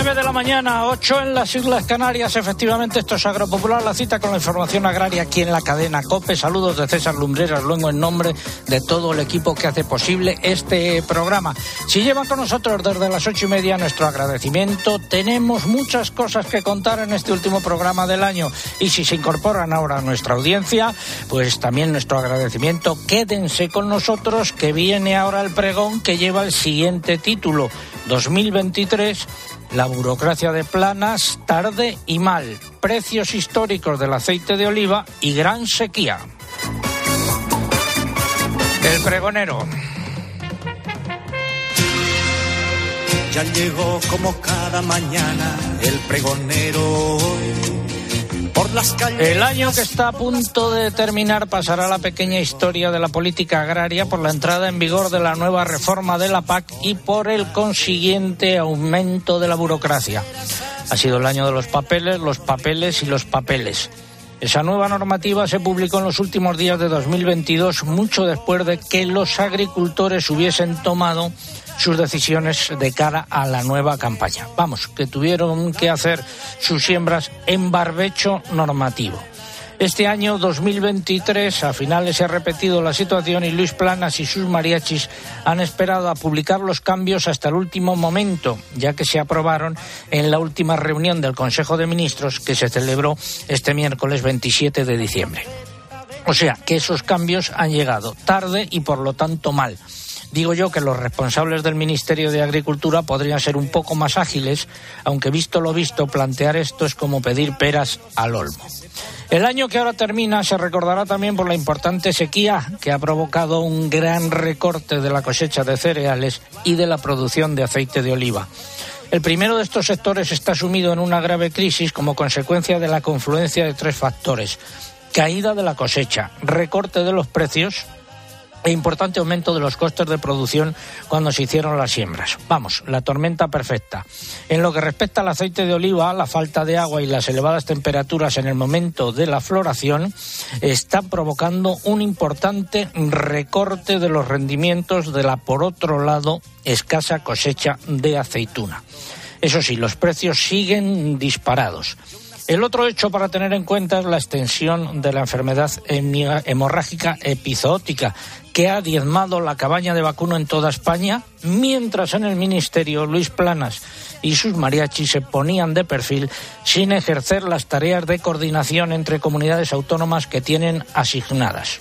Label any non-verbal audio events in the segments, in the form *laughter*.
9 de la mañana, 8 en las Islas Canarias. Efectivamente, esto es Agropopular, la cita con la información agraria aquí en la cadena COPE. Saludos de César Lumbreras, luego en nombre de todo el equipo que hace posible este programa. Si llevan con nosotros desde las ocho y media nuestro agradecimiento, tenemos muchas cosas que contar en este último programa del año. Y si se incorporan ahora a nuestra audiencia, pues también nuestro agradecimiento. Quédense con nosotros, que viene ahora el pregón que lleva el siguiente título. 2023 la burocracia de planas, tarde y mal. Precios históricos del aceite de oliva y gran sequía. El pregonero. Ya llegó como cada mañana el pregonero el año que está a punto de terminar pasará la pequeña historia de la política agraria por la entrada en vigor de la nueva reforma de la PAC y por el consiguiente aumento de la burocracia. Ha sido el año de los papeles, los papeles y los papeles. Esa nueva normativa se publicó en los últimos días de 2022, mucho después de que los agricultores hubiesen tomado sus decisiones de cara a la nueva campaña. Vamos, que tuvieron que hacer sus siembras en barbecho normativo. Este año 2023 a finales se ha repetido la situación y Luis Planas y sus mariachis han esperado a publicar los cambios hasta el último momento, ya que se aprobaron en la última reunión del Consejo de Ministros que se celebró este miércoles 27 de diciembre. O sea, que esos cambios han llegado tarde y por lo tanto mal. Digo yo que los responsables del Ministerio de Agricultura podrían ser un poco más ágiles, aunque visto lo visto, plantear esto es como pedir peras al olmo. El año que ahora termina se recordará también por la importante sequía que ha provocado un gran recorte de la cosecha de cereales y de la producción de aceite de oliva. El primero de estos sectores está sumido en una grave crisis como consecuencia de la confluencia de tres factores. Caída de la cosecha, recorte de los precios e importante aumento de los costes de producción cuando se hicieron las siembras. Vamos, la tormenta perfecta. En lo que respecta al aceite de oliva, la falta de agua y las elevadas temperaturas en el momento de la floración están provocando un importante recorte de los rendimientos de la, por otro lado, escasa cosecha de aceituna. Eso sí, los precios siguen disparados. El otro hecho para tener en cuenta es la extensión de la enfermedad hemorrágica epizootica, que ha diezmado la cabaña de vacuno en toda España, mientras en el Ministerio Luis Planas y sus mariachis se ponían de perfil sin ejercer las tareas de coordinación entre comunidades autónomas que tienen asignadas.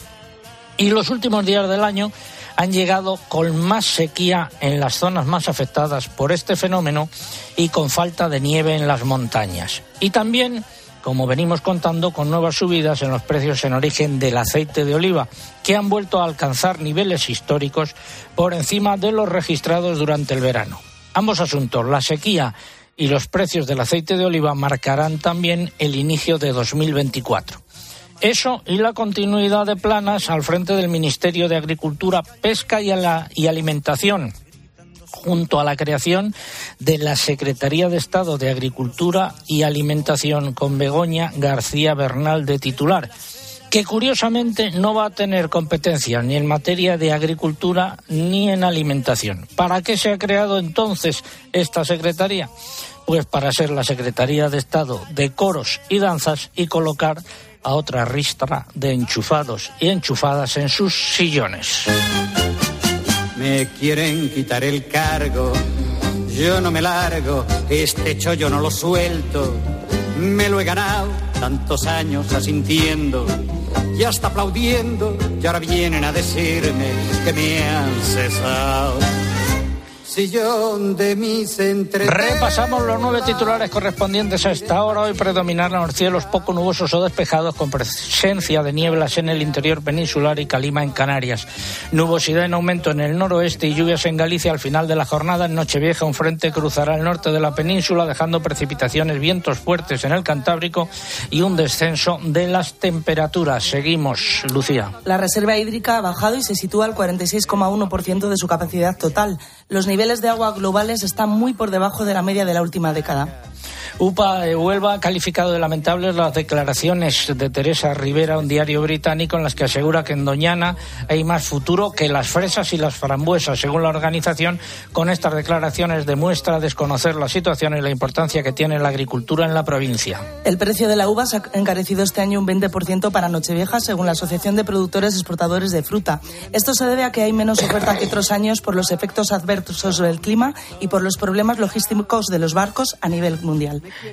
Y los últimos días del año han llegado con más sequía en las zonas más afectadas por este fenómeno y con falta de nieve en las montañas. Y también, como venimos contando, con nuevas subidas en los precios en origen del aceite de oliva, que han vuelto a alcanzar niveles históricos por encima de los registrados durante el verano. Ambos asuntos, la sequía y los precios del aceite de oliva, marcarán también el inicio de 2024. Eso y la continuidad de planas al frente del Ministerio de Agricultura, Pesca y, Alimentación, junto a la creación de la Secretaría de Estado de Agricultura y Alimentación con Begoña García Bernal de titular, que curiosamente no va a tener competencia ni en materia de agricultura ni en alimentación. ¿Para qué se ha creado entonces esta Secretaría? Pues para ser la Secretaría de Estado de Coros y Danzas y colocar a otra ristra de enchufados y enchufadas en sus sillones. Me quieren quitar el cargo, yo no me largo, este chollo no lo suelto, me lo he ganado tantos años asintiendo y hasta aplaudiendo y ahora vienen a decirme que me han cesado de mis Repasamos los nueve titulares correspondientes a esta hora. Hoy predominaron los cielos poco nubosos o despejados con presencia de nieblas en el interior peninsular y calima en Canarias. Nubosidad en aumento en el noroeste y lluvias en Galicia al final de la jornada. En Nochevieja un frente cruzará el norte de la península dejando precipitaciones, vientos fuertes en el Cantábrico y un descenso de las temperaturas. Seguimos, Lucía. La reserva hídrica ha bajado y se sitúa al 46,1% de su capacidad total. Los niveles de agua globales están muy por debajo de la media de la última década. UPA de Huelva ha calificado de lamentables las declaraciones de Teresa Rivera, un diario británico, en las que asegura que en Doñana hay más futuro que las fresas y las frambuesas. Según la organización, con estas declaraciones demuestra desconocer la situación y la importancia que tiene la agricultura en la provincia. El precio de la uva se ha encarecido este año un 20% para Nochevieja, según la Asociación de Productores Exportadores de Fruta. Esto se debe a que hay menos oferta que otros años por los efectos adversos del clima y por los problemas logísticos de los barcos a nivel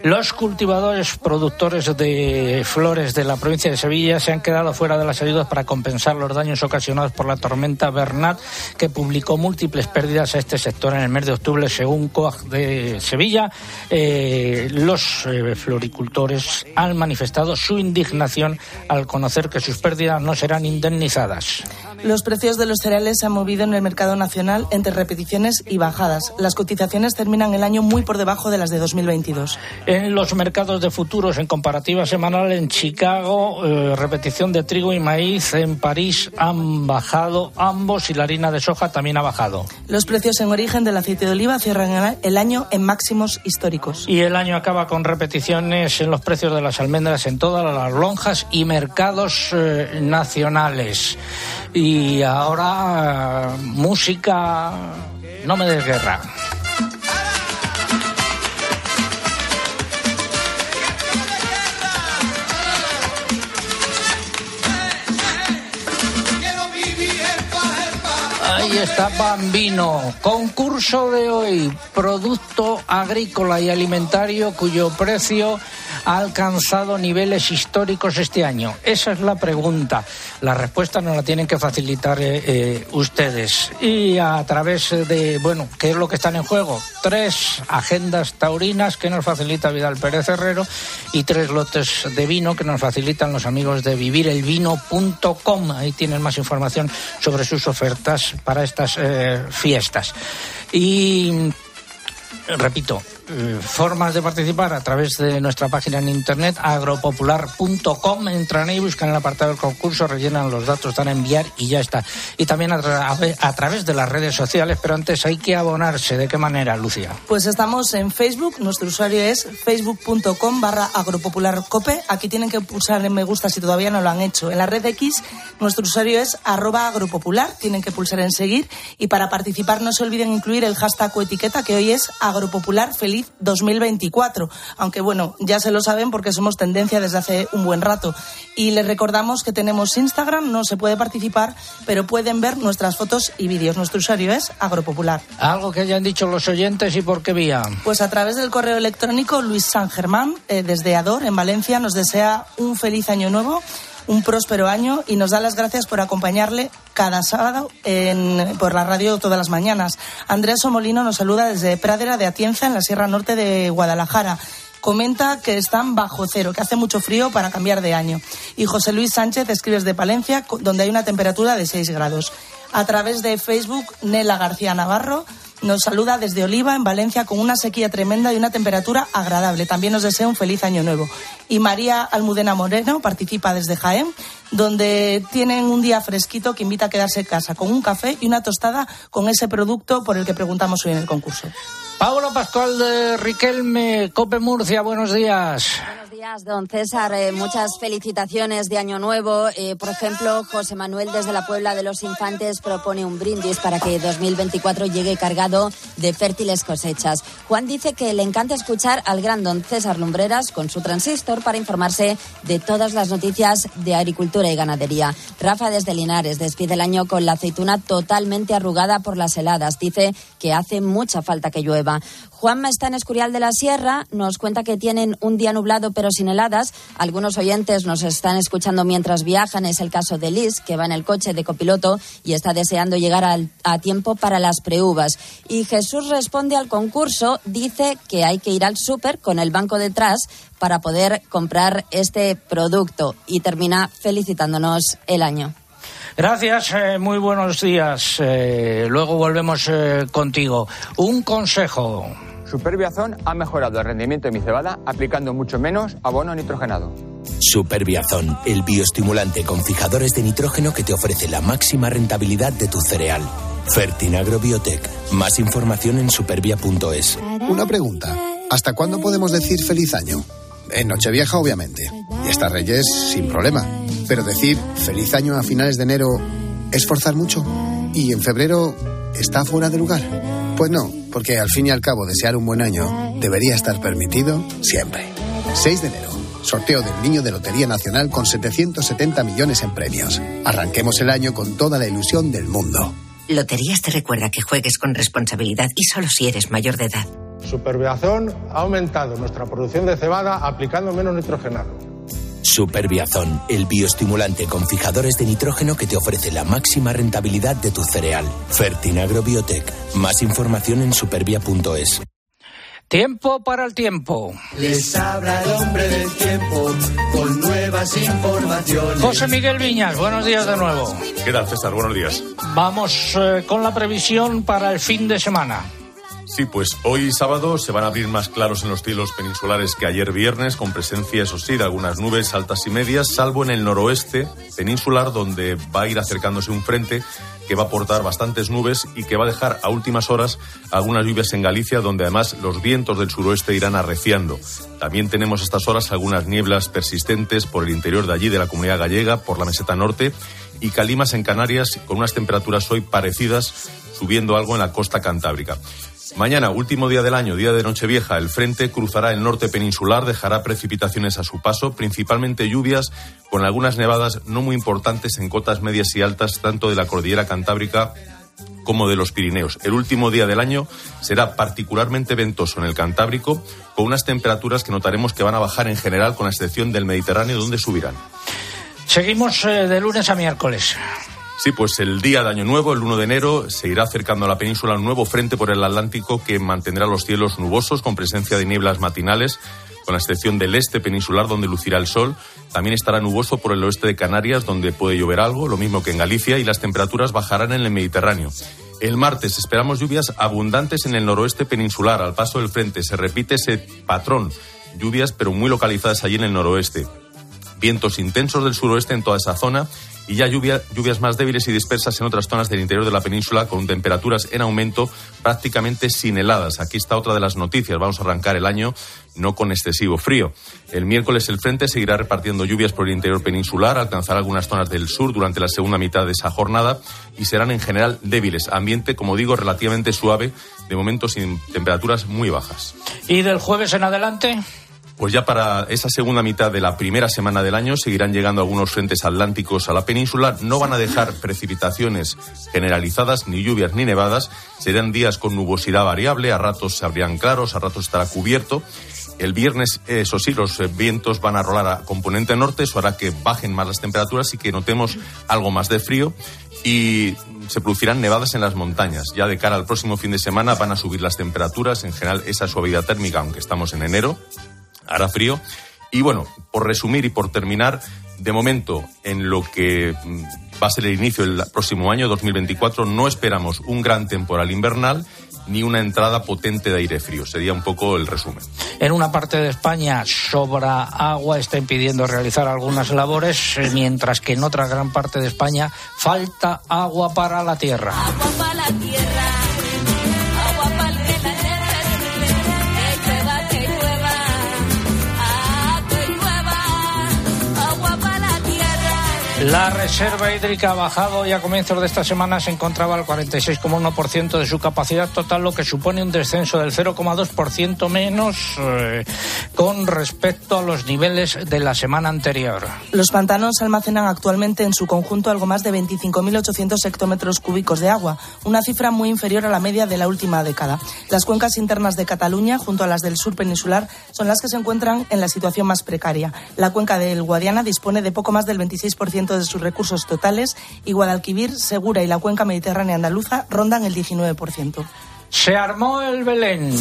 Los cultivadores productores de flores de la provincia de Sevilla se han quedado fuera de las ayudas para compensar los daños ocasionados por la tormenta Bernat, que publicó múltiples pérdidas a este sector en el mes de octubre, según COAG de Sevilla. Eh, los eh, floricultores han manifestado su indignación al conocer que sus pérdidas no serán indemnizadas. Los precios de los cereales se han movido en el mercado nacional entre repeticiones y bajadas. Las cotizaciones terminan el año muy por debajo de las de 2022. En los mercados de futuros, en comparativa semanal, en Chicago, eh, repetición de trigo y maíz. En París han bajado ambos y la harina de soja también ha bajado. Los precios en origen del aceite de oliva cierran el año en máximos históricos. Y el año acaba con repeticiones en los precios de las almendras en todas las lonjas y mercados eh, nacionales. Y ahora música, no me des guerra. Ahí está Bambino. Concurso de hoy. Producto agrícola y alimentario cuyo precio ha alcanzado niveles históricos este año? Esa es la pregunta. La respuesta nos la tienen que facilitar eh, eh, ustedes. Y a través de, bueno, ¿qué es lo que están en juego? Tres agendas taurinas que nos facilita Vidal Pérez Herrero y tres lotes de vino que nos facilitan los amigos de vivirelvino.com. Ahí tienen más información sobre sus ofertas para estas eh, fiestas. Y repito, eh, formas de participar a través de nuestra página en internet agropopular.com. Entran ahí, buscan el apartado del concurso, rellenan los datos, dan a enviar y ya está. Y también a, través de las redes sociales, pero antes hay que abonarse. ¿De qué manera, Lucia? Pues estamos en Facebook, nuestro usuario es facebook.com barra agropopularcope. Aquí tienen que pulsar en me gusta si todavía no lo han hecho. En la red X, nuestro usuario es arroba agropopular, tienen que pulsar en seguir y para participar no se olviden incluir el hashtag o etiqueta que hoy es agropopular feliz 2024. Aunque bueno, ya se lo saben porque somos tendencia desde hace un buen rato. Y les recordamos que tenemos Instagram, no se puede participar, pero pueden ver nuestras fotos y vídeos. Nuestro usuario es Agropopular. Algo que hayan dicho los oyentes y por qué vía. Pues a través del correo electrónico Luis San Germán, eh, desde Ador, en Valencia, nos desea un feliz año nuevo un próspero año y nos da las gracias por acompañarle cada sábado por la radio todas las mañanas. Andrés Somolino nos saluda desde Pradera de Atienza, en la Sierra Norte de Guadalajara comenta que están bajo cero, que hace mucho frío para cambiar de año. Y José Luis Sánchez escribe desde Palencia, donde hay una temperatura de 6 grados. A través de Facebook, Nela García Navarro nos saluda desde Oliva, en Valencia, con una sequía tremenda y una temperatura agradable. También nos desea un feliz año nuevo. Y María Almudena Moreno participa desde Jaén, donde tienen un día fresquito que invita a quedarse en casa con un café y una tostada con ese producto por el que preguntamos hoy en el concurso. Pablo Pascual de Riquelme, Cope Murcia, buenos días. Buenos días, don César. Eh, muchas felicitaciones de Año Nuevo. Eh, por ejemplo, José Manuel desde la Puebla de los Infantes propone un brindis para que 2024 llegue cargado de fértiles cosechas. Juan dice que le encanta escuchar al gran don César Lumbreras con su transistor para informarse de todas las noticias de agricultura y ganadería. Rafa desde Linares despide el año con la aceituna totalmente arrugada por las heladas. Dice que hace mucha falta que llueva. Juanma está en Escurial de la Sierra, nos cuenta que tienen un día nublado pero sin heladas. Algunos oyentes nos están escuchando mientras viajan, es el caso de Liz, que va en el coche de copiloto y está deseando llegar a tiempo para las preuvas. Y Jesús responde al concurso, dice que hay que ir al súper con el banco detrás para poder comprar este producto y termina felicitándonos el año. Gracias, eh, muy buenos días. Eh, luego volvemos eh, contigo. Un consejo. Superbiazón ha mejorado el rendimiento de mi cebada aplicando mucho menos abono nitrogenado. Superbiazón, el bioestimulante con fijadores de nitrógeno que te ofrece la máxima rentabilidad de tu cereal. Fertinagrobiotec. Más información en supervia.es. Una pregunta. ¿Hasta cuándo podemos decir feliz año? En Nochevieja, obviamente. Y esta Reyes, sin problema. Pero decir feliz año a finales de enero es forzar mucho. Y en febrero está fuera de lugar. Pues no, porque al fin y al cabo desear un buen año debería estar permitido siempre. 6 de enero. Sorteo del Niño de Lotería Nacional con 770 millones en premios. Arranquemos el año con toda la ilusión del mundo. Loterías te recuerda que juegues con responsabilidad y solo si eres mayor de edad. Superbiazón ha aumentado nuestra producción de cebada aplicando menos nitrogenado. Superbiazón, el bioestimulante con fijadores de nitrógeno que te ofrece la máxima rentabilidad de tu cereal. Fertinagro Biotech. Más información en supervia.es. Tiempo para el tiempo. Les habla el hombre del tiempo con nuevas informaciones. José Miguel Viñas, buenos días de nuevo. ¿Qué tal, César? Buenos días. Vamos eh, con la previsión para el fin de semana. Sí, pues hoy sábado se van a abrir más claros en los cielos peninsulares que ayer viernes, con presencia, eso sí, de algunas nubes altas y medias, salvo en el noroeste peninsular, donde va a ir acercándose un frente que va a aportar bastantes nubes y que va a dejar a últimas horas algunas lluvias en Galicia, donde además los vientos del suroeste irán arreciando. También tenemos a estas horas algunas nieblas persistentes por el interior de allí, de la comunidad gallega, por la meseta norte, y calimas en Canarias, con unas temperaturas hoy parecidas, subiendo algo en la costa cantábrica. Mañana, último día del año, día de Nochevieja, el frente cruzará el norte peninsular, dejará precipitaciones a su paso, principalmente lluvias, con algunas nevadas no muy importantes en cotas medias y altas, tanto de la cordillera cantábrica como de los Pirineos. El último día del año será particularmente ventoso en el Cantábrico, con unas temperaturas que notaremos que van a bajar en general, con la excepción del Mediterráneo, donde subirán. Seguimos eh, de lunes a miércoles. Sí, pues el día de Año Nuevo, el 1 de enero, se irá acercando a la península un nuevo frente por el Atlántico que mantendrá los cielos nubosos con presencia de nieblas matinales, con la excepción del este peninsular donde lucirá el sol. También estará nuboso por el oeste de Canarias donde puede llover algo, lo mismo que en Galicia, y las temperaturas bajarán en el Mediterráneo. El martes esperamos lluvias abundantes en el noroeste peninsular. Al paso del frente se repite ese patrón. Lluvias, pero muy localizadas allí en el noroeste. Vientos intensos del suroeste en toda esa zona y ya lluvia, lluvias más débiles y dispersas en otras zonas del interior de la península con temperaturas en aumento prácticamente sin heladas. Aquí está otra de las noticias. Vamos a arrancar el año no con excesivo frío. El miércoles el frente seguirá repartiendo lluvias por el interior peninsular, alcanzará algunas zonas del sur durante la segunda mitad de esa jornada y serán en general débiles. Ambiente, como digo, relativamente suave, de momento sin temperaturas muy bajas. ¿Y del jueves en adelante? Pues ya para esa segunda mitad de la primera semana del año seguirán llegando algunos frentes atlánticos a la península. No van a dejar precipitaciones generalizadas, ni lluvias ni nevadas. Serán días con nubosidad variable, a ratos se abrirán claros, a ratos estará cubierto. El viernes, eso sí, los vientos van a rolar a componente norte, eso hará que bajen más las temperaturas y que notemos algo más de frío y se producirán nevadas en las montañas. Ya de cara al próximo fin de semana van a subir las temperaturas, en general esa suavidad térmica, aunque estamos en enero, hará frío. Y bueno, por resumir y por terminar, de momento, en lo que mm, va a ser el inicio del próximo año, 2024, no esperamos un gran temporal invernal ni una entrada potente de aire frío. Sería un poco el resumen. En una parte de España sobra agua, está impidiendo realizar algunas labores, eh, mientras que en otra gran parte de España falta agua para la tierra. Agua para la tierra. La reserva hídrica ha bajado y a comienzos de esta semana se encontraba al 46,1% de su capacidad total, lo que supone un descenso del 0,2% menos eh, con respecto a los niveles de la semana anterior. Los pantanos almacenan actualmente en su conjunto algo más de 25.800 hectómetros cúbicos de agua, una cifra muy inferior a la media de la última década. Las cuencas internas de Cataluña, junto a las del sur peninsular, son las que se encuentran en la situación más precaria. La cuenca del Guadiana dispone de poco más del 26% de sus recursos totales y Guadalquivir, Segura y la cuenca mediterránea andaluza rondan el 19%. Se armó el Belén.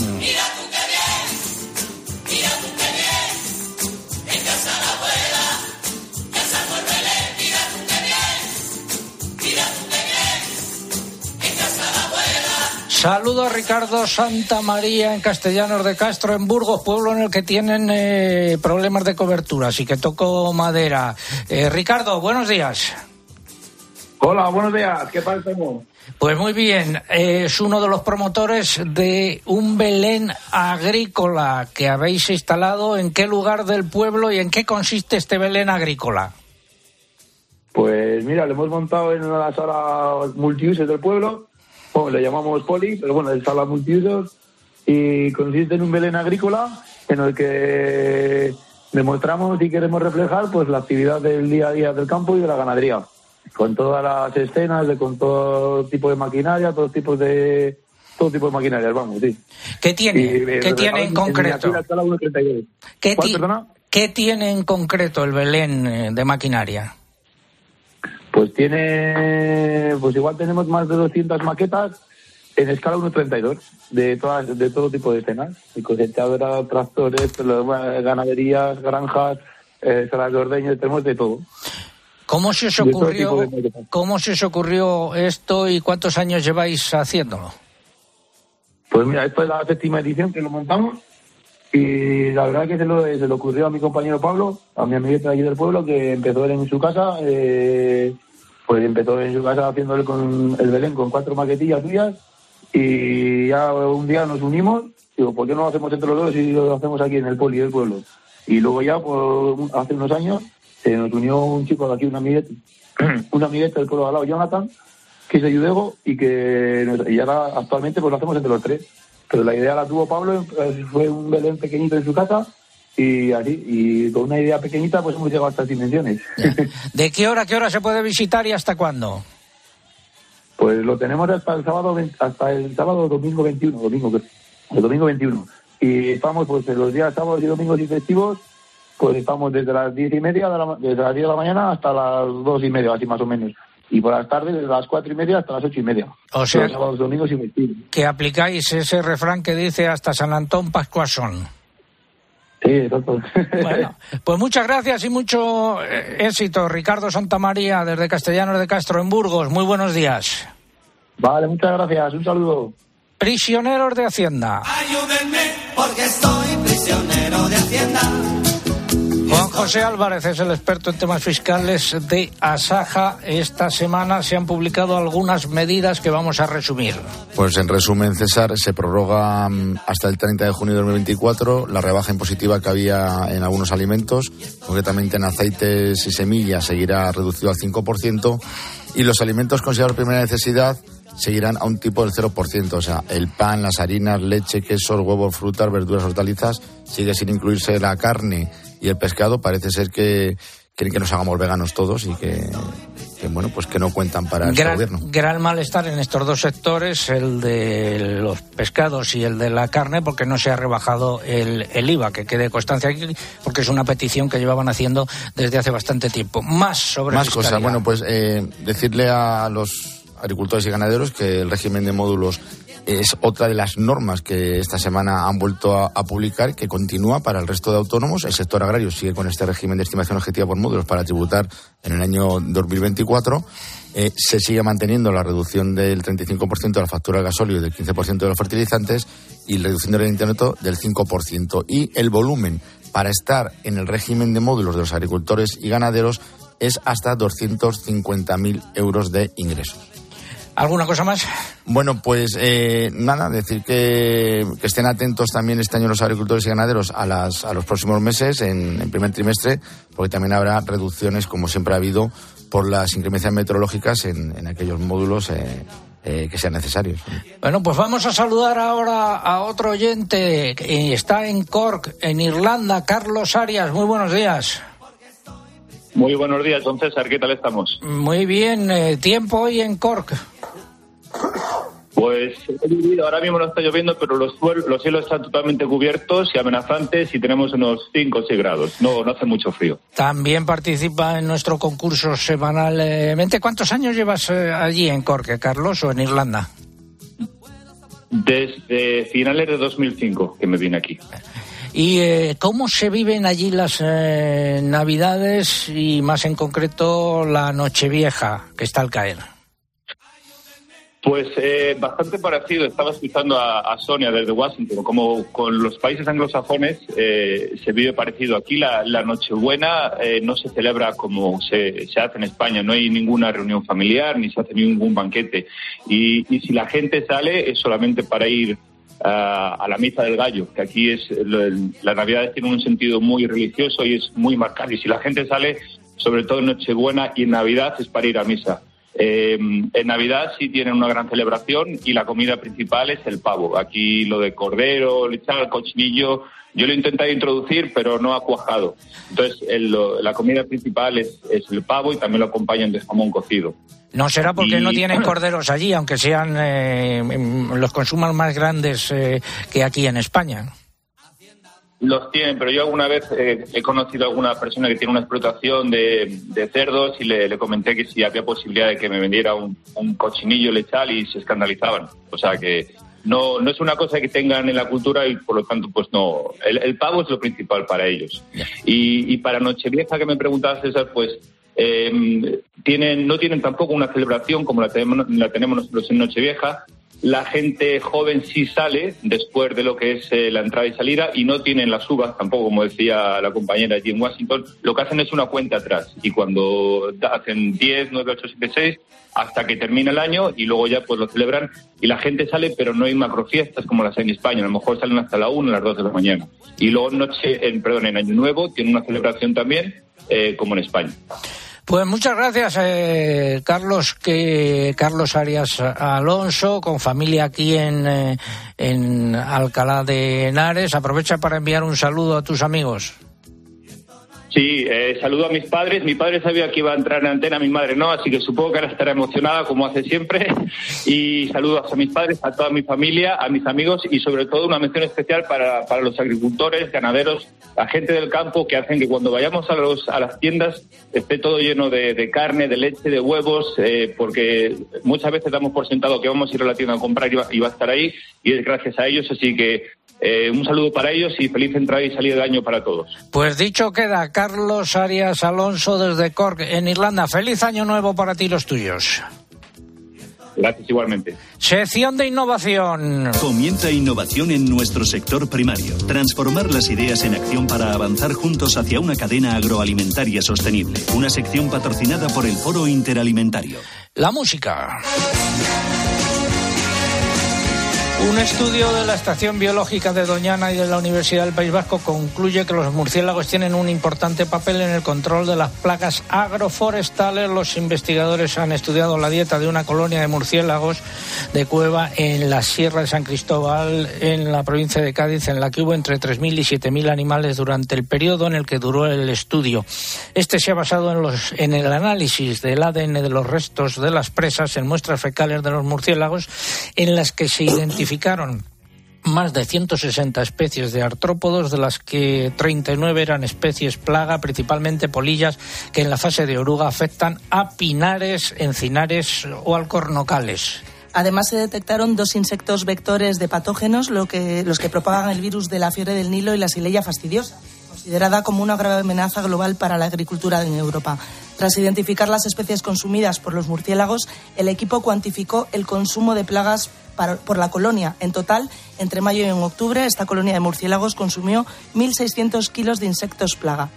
Saludo a Ricardo Santa María en Castellanos de Castro, en Burgos, pueblo en el que tienen eh, problemas de cobertura, así que toco madera. Eh, Ricardo, buenos días. Hola, buenos días. ¿Qué tal, Temo? Pues muy bien, es uno de los promotores de un Belén agrícola que habéis instalado. ¿En qué lugar del pueblo y en qué consiste este Belén agrícola? Pues mira, lo hemos montado en una sala multiusos del pueblo, bueno, le llamamos poli, pero bueno, es sala multiusos, y consiste en un Belén agrícola en el que demostramos y queremos reflejar pues la actividad del día a día del campo y de la ganadería, con todas las escenas, de, con todo tipo de maquinaria, todos tipos de todo tipo de maquinarias, vamos, sí. ¿Qué tiene? Y, eh, ¿Qué tiene en concreto? miniatura escala 1.32. ¿Qué, qué tiene en concreto el Belén eh, de maquinaria? Pues tiene, pues igual tenemos más de 200 maquetas en escala 1.32 de todas, de todo tipo de escenas, cosechadoras, tractores, ganaderías, granjas, eh, salas de ordeño, tenemos de todo. ¿Cómo se os ocurrió, cómo se os ocurrió esto y cuántos años lleváis haciéndolo? Pues mira, esta es la séptima edición que lo montamos y la verdad que se lo, se le ocurrió a mi compañero Pablo, a mi amiguete de allí del pueblo, que empezó él en su casa, eh, pues empezó en su casa haciéndole con el Belén con cuatro maquetillas suyas y ya un día nos unimos, digo, ¿por qué no lo hacemos entre los dos y lo hacemos aquí en el poli del pueblo? Y luego ya, por, hace unos años, se nos unió un chico de aquí, un amiguete, *clears throat* un amiguete del pueblo de al lado, Jonathan, que es de Yudego y que y ahora actualmente pues lo hacemos entre los tres. Pero la idea la tuvo Pablo, eh, fue un Belén pequeñito en su casa y así, y con una idea pequeñita pues hemos llegado a estas dimensiones. *laughs* ¿De qué hora qué hora se puede visitar y hasta cuándo? Pues lo tenemos hasta el sábado, hasta el sábado domingo 21, domingo, el domingo 21. Y estamos pues en los días sábados y domingos y festivos, pues estamos desde las diez y media, de la, desde las 10 de la mañana hasta las dos y media, así más o menos. Y por las tardes desde las cuatro y media hasta las ocho y media. O sea- Los sábados, domingos y festivos. Que aplicáis ese refrán que dice hasta San Antón Pascuasón. Sí. Bueno, *laughs* pues muchas gracias y mucho eh, éxito, Ricardo Santamaría, desde Castellanos de Castro, en Burgos. Muy buenos días. Vale, muchas gracias. Un saludo. Prisioneros de Hacienda. Ayúdenme porque soy prisionero de Hacienda. Juan José Álvarez es el experto en temas fiscales de Asaja. Esta semana se han publicado algunas medidas que vamos a resumir. Pues en resumen, César, se prorroga mm, hasta el 30 de junio de 2024 la rebaja impositiva que había en algunos alimentos, concretamente en aceites y semillas seguirá reducido al 5% y los alimentos considerados de primera necesidad seguirán a un tipo del 0%, o sea, el pan, las harinas, leche, quesos, huevos, frutas, verduras, hortalizas, sigue sin incluirse la carne y el pescado, parece ser que quieren que nos hagamos veganos todos y que, que, bueno, pues que no cuentan para Gran, gobierno. gran malestar en estos dos sectores, el de los pescados y el de la carne, porque no se ha rebajado el, el IVA, que quede constancia aquí, porque es una petición que llevaban haciendo desde hace bastante tiempo. Más sobre Más fiscalidad. cosas. Bueno, pues eh, decirle a los agricultores y ganaderos que el régimen de módulos es otra de las normas que esta semana han vuelto a, publicar, que continúa para el resto de autónomos. El sector agrario sigue con este régimen de estimación objetiva por módulos para tributar en el año 2024. Eh, se sigue manteniendo la reducción del 35% de la factura del gasóleo y del 15% de los fertilizantes y la reducción del del 5%. Y el volumen para estar en el régimen de módulos de los agricultores y ganaderos es hasta 250.000 euros de ingresos. ¿Alguna cosa más? Bueno, pues eh, nada, decir que, que estén atentos también este año los agricultores y ganaderos a, las, a los próximos meses, en, en primer trimestre, porque también habrá reducciones, como siempre ha habido, por las inclemencias meteorológicas en, en aquellos módulos eh, eh, que sean necesarios. Bueno, pues vamos a saludar ahora a otro oyente que está en Cork, en Irlanda, Carlos Arias. Muy buenos días. Muy buenos días, don César. ¿Qué tal estamos? Muy bien, eh, tiempo hoy en Cork. Pues ahora mismo no está lloviendo, pero los, los cielos están totalmente cubiertos y amenazantes y tenemos unos 5 o 6 grados. No, no hace mucho frío. También participa en nuestro concurso semanalmente. ¿Cuántos años llevas eh, allí en Cork, Carlos, o en Irlanda? Desde finales de 2005 que me vine aquí. ¿Y eh, cómo se viven allí las eh, Navidades y más en concreto la Nochevieja que está al caer? Pues eh, bastante parecido. Estaba escuchando a, Sonia desde Washington. Como con los países anglosajones eh, se vive parecido. Aquí la, Nochebuena eh, no se celebra como se, se hace en España. No hay ninguna reunión familiar ni se hace ningún banquete. Y, y si la gente sale es solamente para ir a, a la misa del gallo, que aquí es la Navidad tiene un sentido muy religioso y es muy marcado. Y si la gente sale, sobre todo en Nochebuena y en Navidad, es para ir a misa. Eh, en Navidad sí tienen una gran celebración y la comida principal es el pavo. Aquí lo de cordero, lechal, cochinillo, yo lo he intentado introducir, pero no ha cuajado. Entonces, el- lo- la comida principal es, es el pavo y también lo acompañan de jamón cocido. No será porque Y- no tienen *clears throat* corderos allí, aunque sean eh, los consuman más grandes eh, que aquí en España. Los tienen, pero yo alguna vez eh, he conocido a alguna persona que tiene una explotación de, cerdos y le, comenté que si había posibilidad de que me vendiera un, un cochinillo lechal y se escandalizaban. O sea que no, no es una cosa que tengan en la cultura y por lo tanto pues no. El, el pavo es lo principal para ellos. Y, y para Nochevieja que me preguntabas César, pues eh, tienen, no tienen tampoco una celebración como la tenemos, la tenemos nosotros en Nochevieja. La gente joven sí sale después de lo que es eh, la entrada y salida y no tienen las uvas tampoco, como decía la compañera allí en Washington. Lo que hacen es una cuenta atrás y cuando hacen 10, 9, 8, 7, 6 hasta que termina el año y luego ya pues lo celebran y la gente sale pero no hay macrofiestas como las hay en España. A lo mejor salen hasta la 1, las 2 de la mañana. Y luego noche, en, perdón, en Año Nuevo tiene una celebración también eh, como en España. Pues muchas gracias, eh, Carlos, que Carlos Arias Alonso, con familia aquí en, eh, en Alcalá de Henares. Aprovecha para enviar un saludo a tus amigos. Sí, eh, saludo a mis padres. Mi padre sabía que iba a entrar en antena, mi madre no, así que supongo que ahora estará emocionada como hace siempre. *laughs* Y saludos a mis padres, a toda mi familia, a mis amigos y sobre todo una mención especial para, para los agricultores, ganaderos, la gente del campo que hacen que cuando vayamos a, los, a las tiendas esté todo lleno de, de carne, de leche, de huevos, eh, porque muchas veces damos por sentado que vamos a ir a la tienda a comprar y va, y va a estar ahí y es gracias a ellos, así que eh, un saludo para ellos y feliz entrada y salida de año para todos. Pues dicho queda, Carlos Arias Alonso desde Cork, en Irlanda. Feliz año nuevo para ti y los tuyos. Gracias igualmente. Sección de innovación. Comienza innovación en nuestro sector primario. Transformar las ideas en acción para avanzar juntos hacia una cadena agroalimentaria sostenible. Una sección patrocinada por el Foro Interalimentario. La música. Un estudio de la Estación Biológica de Doñana y de la Universidad del País Vasco concluye que los murciélagos tienen un importante papel en el control de las plagas agroforestales. Los investigadores han estudiado la dieta de una colonia de murciélagos de cueva en la Sierra de San Cristóbal, en la provincia de Cádiz, en la que hubo entre 3.000 y 7.000 animales durante el periodo en el que duró el estudio. Este se ha basado en, los, en el análisis del ADN de los restos de las presas en muestras fecales de los murciélagos, en las que se identificaron más de 160 especies de artrópodos, de las que 39 eran especies plaga, principalmente polillas, que en la fase de oruga afectan a pinares, encinares o alcornocales. Además, se detectaron dos insectos vectores de patógenos, lo que, los que propagan el virus de la fiebre del Nilo y la silella fastidiosa, considerada como una grave amenaza global para la agricultura en Europa. Tras identificar las especies consumidas por los murciélagos, el equipo cuantificó el consumo de plagas por la colonia. En total, entre mayo y en octubre, esta colonia de murciélagos consumió 1.600 kilos de insectos plaga.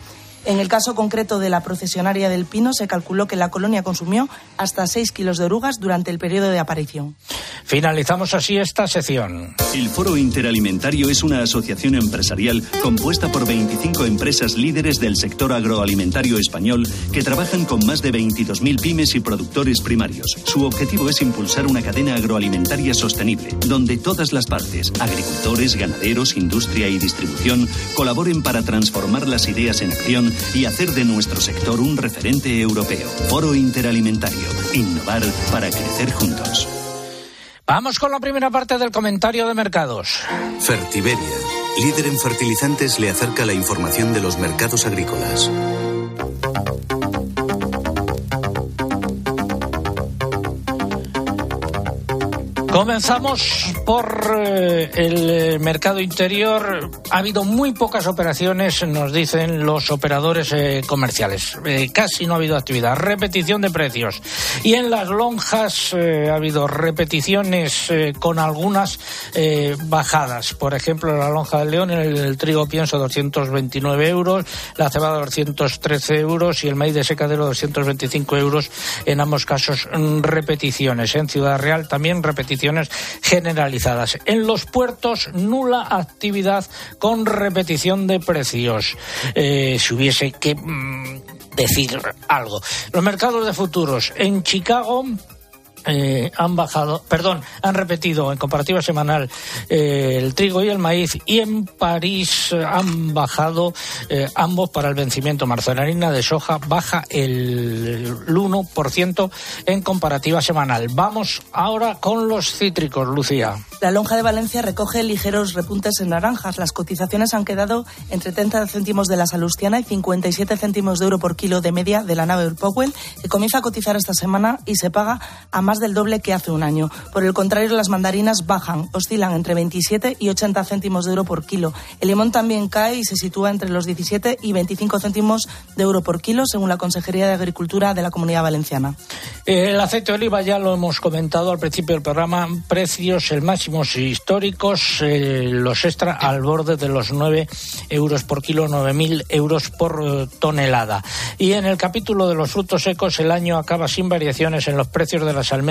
En el caso concreto de la procesionaria del pino, se calculó que la colonia consumió hasta 6 kilos de orugas durante el periodo de aparición. Finalizamos así esta sección. El Foro Interalimentario es una asociación empresarial compuesta por 25 empresas líderes del sector agroalimentario español que trabajan con más de 22.000 pymes y productores primarios. Su objetivo es impulsar una cadena agroalimentaria sostenible, donde todas las partes, agricultores, ganaderos, industria y distribución, colaboren para transformar las ideas en acción y hacer de nuestro sector un referente europeo. Foro Interalimentario. Innovar para crecer juntos. Vamos con la primera parte del comentario de mercados. Fertiberia, líder en fertilizantes, le acerca la información de los mercados agrícolas. Comenzamos por eh, el eh, mercado interior. ha habido muy pocas operaciones, nos dicen los operadores eh, comerciales. Casi no ha habido actividad. Repetición de precios. Y en las lonjas ha habido repeticiones con algunas bajadas. Por ejemplo, en la lonja del León, el, el trigo pienso 229 euros, la cebada 213 euros y el maíz de secadero 225 euros. En ambos casos, mm, repeticiones. En Ciudad Real también repeticiones generalizadas. En los puertos, nula actividad con repetición de precios. Eh, si hubiese que mm, decir algo. Los mercados de futuros en Chicago. Eh, han bajado, perdón, han repetido en comparativa semanal eh, el trigo y el maíz y en París han bajado eh, ambos para el vencimiento harina de soja baja el 1% en comparativa semanal. Vamos ahora con los cítricos, Lucía. La lonja de Valencia recoge ligeros repuntes en naranjas. Las cotizaciones han quedado entre 30 céntimos de la salustiana y 57 céntimos de euro por kilo de media de la nave Powell, que comienza a cotizar esta semana y se paga a más del doble que hace un año. Por el contrario, las mandarinas bajan, oscilan entre 27 y 80 céntimos de euro por kilo. El limón también cae y se sitúa entre los 17 y 25 céntimos de euro por kilo, según la Consejería de Agricultura de la Comunidad Valenciana. El aceite de oliva ya lo hemos comentado al principio del programa. Precios el máximos históricos, eh, los extra al borde de los 9 euros por kilo, 9.000 euros por eh, tonelada. Y en el capítulo de los frutos secos, el año acaba sin variaciones en los precios de las almendras,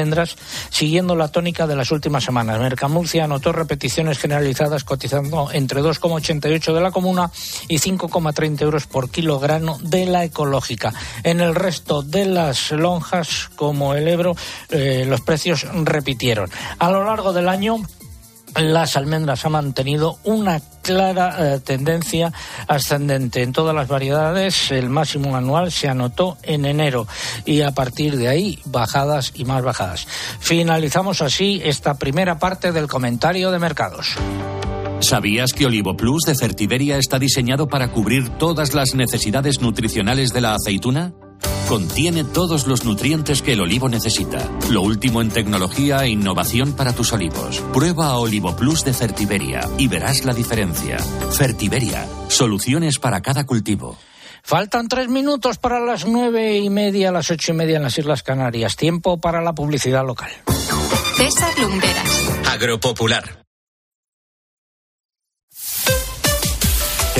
siguiendo la tónica de las últimas semanas. Mercamurcia anotó repeticiones generalizadas cotizando entre 2,88 de la comuna y 5,30 euros por kilogramo de la ecológica. En el resto de las lonjas, como el Ebro, eh, los precios repitieron. A lo largo del año, las almendras han mantenido una clara eh, tendencia ascendente en todas las variedades. El máximo anual se anotó en enero y a partir de ahí bajadas y más bajadas. Finalizamos así esta primera parte del comentario de mercados. ¿Sabías que Olivo Plus de Fertiberia está diseñado para cubrir todas las necesidades nutricionales de la aceituna? Contiene todos los nutrientes que el olivo necesita. Lo último en tecnología e innovación para tus olivos. Prueba Olivo Plus de Fertiberia y verás la diferencia. Fertiberia, soluciones para cada cultivo. Faltan tres minutos para las nueve y media, las ocho y media en las Islas Canarias. Tiempo para la publicidad local. César Lumberas. Agropopular.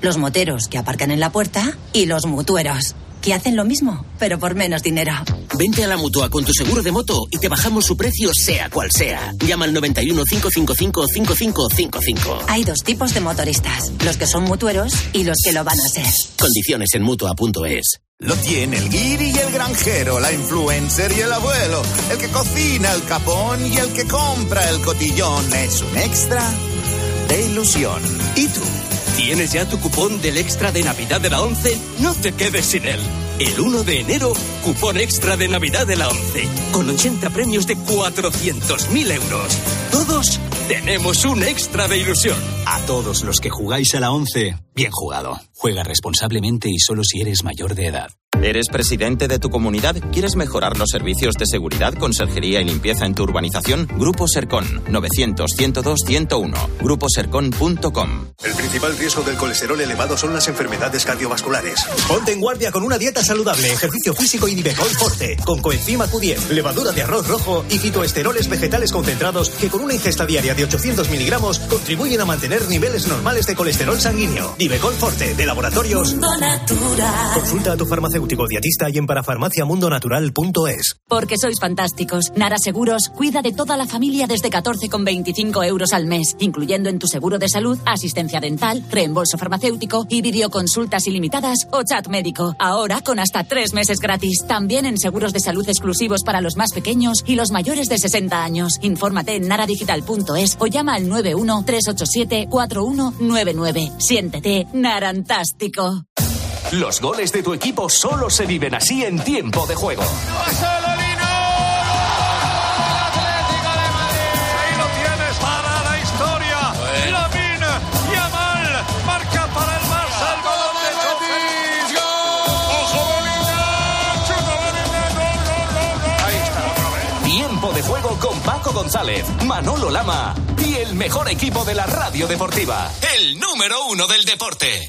Los moteros que aparcan en la puerta y los mutueros, que hacen lo mismo, pero por menos dinero. Vente a la mutua con tu seguro de moto y te bajamos su precio sea cual sea. Llama al 91 555 5555. Hay dos tipos de motoristas, los que son mutueros y los que lo van a ser. Condiciones en mutua.es. Lo tiene el guiri y el granjero, la influencer y el abuelo, el que cocina el capón y el que compra el cotillón. Es un extra de ilusión. ¿Y tú? ¿Tienes ya tu cupón del extra de Navidad de la 11? No te quedes sin él. El 1 de enero, cupón extra de Navidad de la 11, con 80 premios de 400.000 euros. Todos tenemos un extra de ilusión. A todos los que jugáis a la 11, bien jugado. Juega responsablemente y solo si eres mayor de edad. ¿Eres presidente de tu comunidad? ¿Quieres mejorar los servicios de seguridad, conserjería y limpieza en tu urbanización? Grupo Sercon 900-102-101. Gruposercon.com. El principal riesgo del colesterol elevado son las enfermedades cardiovasculares. Ponte en guardia con una dieta saludable, ejercicio físico y Nivecol Forte, con coenzima Q10, levadura de arroz rojo y fitoesteroles vegetales concentrados que con una ingesta diaria de 800 miligramos contribuyen a mantener niveles normales de colesterol sanguíneo. Nivecol Forte, de laboratorios. Consulta a tu farmacéutico. Farmacéutico dietista y en parafarmaciamundonatural.es. Porque sois fantásticos. Nara Seguros cuida de toda la familia desde 14,25 euros al mes, incluyendo en tu seguro de salud, asistencia dental, reembolso farmacéutico y videoconsultas ilimitadas o chat médico. Ahora con hasta tres meses gratis. También en seguros de salud exclusivos para los más pequeños y los mayores de 60 años. Infórmate en naradigital.es o llama al 91 387 4199. Siéntete narantástico. Los goles de tu equipo solo se viven así en tiempo de juego. Juego con Paco González, Manolo Lama y el mejor equipo de la radio deportiva. El número uno del deporte.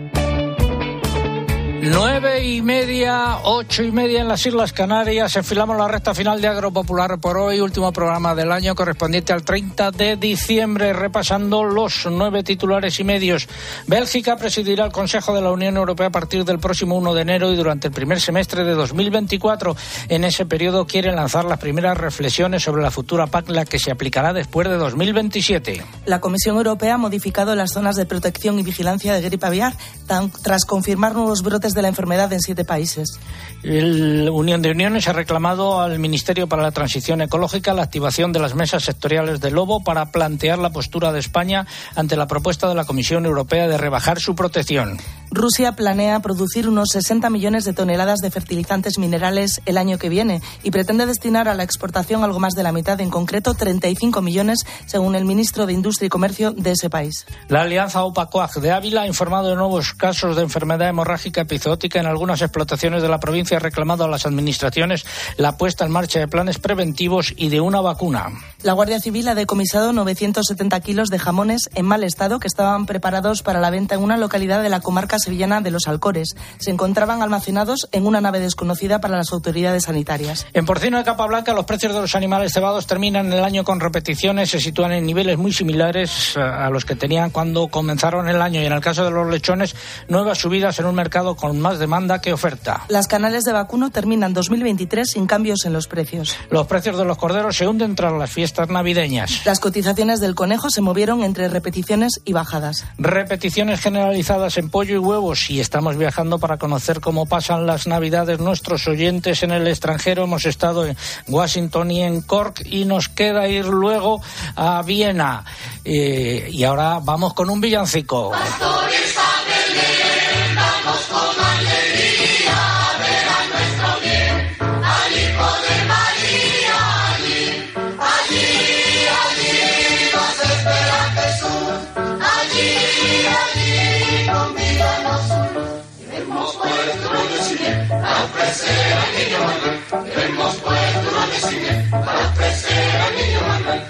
Nueve y media, ocho y media en las Islas Canarias. Enfilamos la recta final de Agropopular por hoy, último programa del año correspondiente al 30 de diciembre, repasando los nueve titulares y medios. Bélgica presidirá el Consejo de la Unión Europea a partir del próximo 1 de enero y durante el primer semestre de 2024. En ese periodo quiere lanzar las primeras reflexiones sobre la futura PAC, la que se aplicará después de 2027. La Comisión Europea ha modificado las zonas de protección y vigilancia de gripe aviar tras confirmar nuevos brotes de la enfermedad en siete países. El Unión de Uniones ha reclamado al Ministerio para la Transición Ecológica la activación de las mesas sectoriales de lobo para plantear la postura de España ante la propuesta de la Comisión Europea de rebajar su protección. Rusia planea producir unos 60 millones de toneladas de fertilizantes minerales el año que viene y pretende destinar a la exportación algo más de la mitad, en concreto 35 millones, según el ministro de Industria y Comercio de ese país. La Alianza OPACOAG de Ávila ha informado de nuevos casos de enfermedad hemorrágica epizootica en algunas explotaciones de la provincia y ha reclamado a las administraciones la puesta en marcha de planes preventivos y de una vacuna. La Guardia Civil ha decomisado 970 kilos de jamones en mal estado que estaban preparados para la venta en una localidad de la comarca sevillana de Los Alcores. Se encontraban almacenados en una nave desconocida para las autoridades sanitarias. En porcino de capa blanca, los precios de los animales cebados terminan el año con repeticiones, se sitúan en niveles muy similares a los que tenían cuando comenzaron el año. Y en el caso de los lechones, nuevas subidas en un mercado con más demanda que oferta. Las canales de vacuno terminan 2023 sin cambios en los precios. Los precios de los corderos se hunden tras las fiestas navideñas. Las cotizaciones del conejo se movieron entre repeticiones y bajadas. Repeticiones generalizadas en pollo y huevos y estamos viajando para conocer cómo pasan las navidades nuestros oyentes en el extranjero. Hemos estado en Washington y en Cork y nos queda ir luego a Viena. Eh, y ahora vamos con un villancico. Ofrecer al niño Manuel. Hemos puesto un decisión para ofrecer al niño Manuel.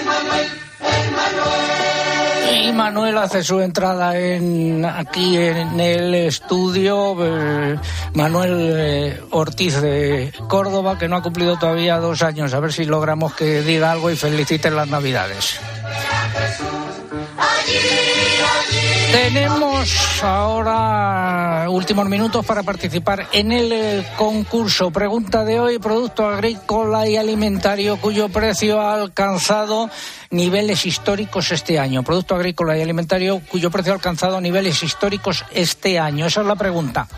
Emmanuel, Emmanuel. Y Manuel hace su entrada en, aquí en el estudio. eh, Manuel eh, Ortiz de Córdoba, que no ha cumplido todavía dos años. A ver si logramos que diga algo y felicite las Navidades. Tenemos ahora últimos minutos para participar en el eh, concurso. Pregunta de hoy, producto agrícola y alimentario cuyo precio ha alcanzado niveles históricos este año. Producto agrícola y alimentario cuyo precio ha alcanzado niveles históricos este año. Esa es la pregunta.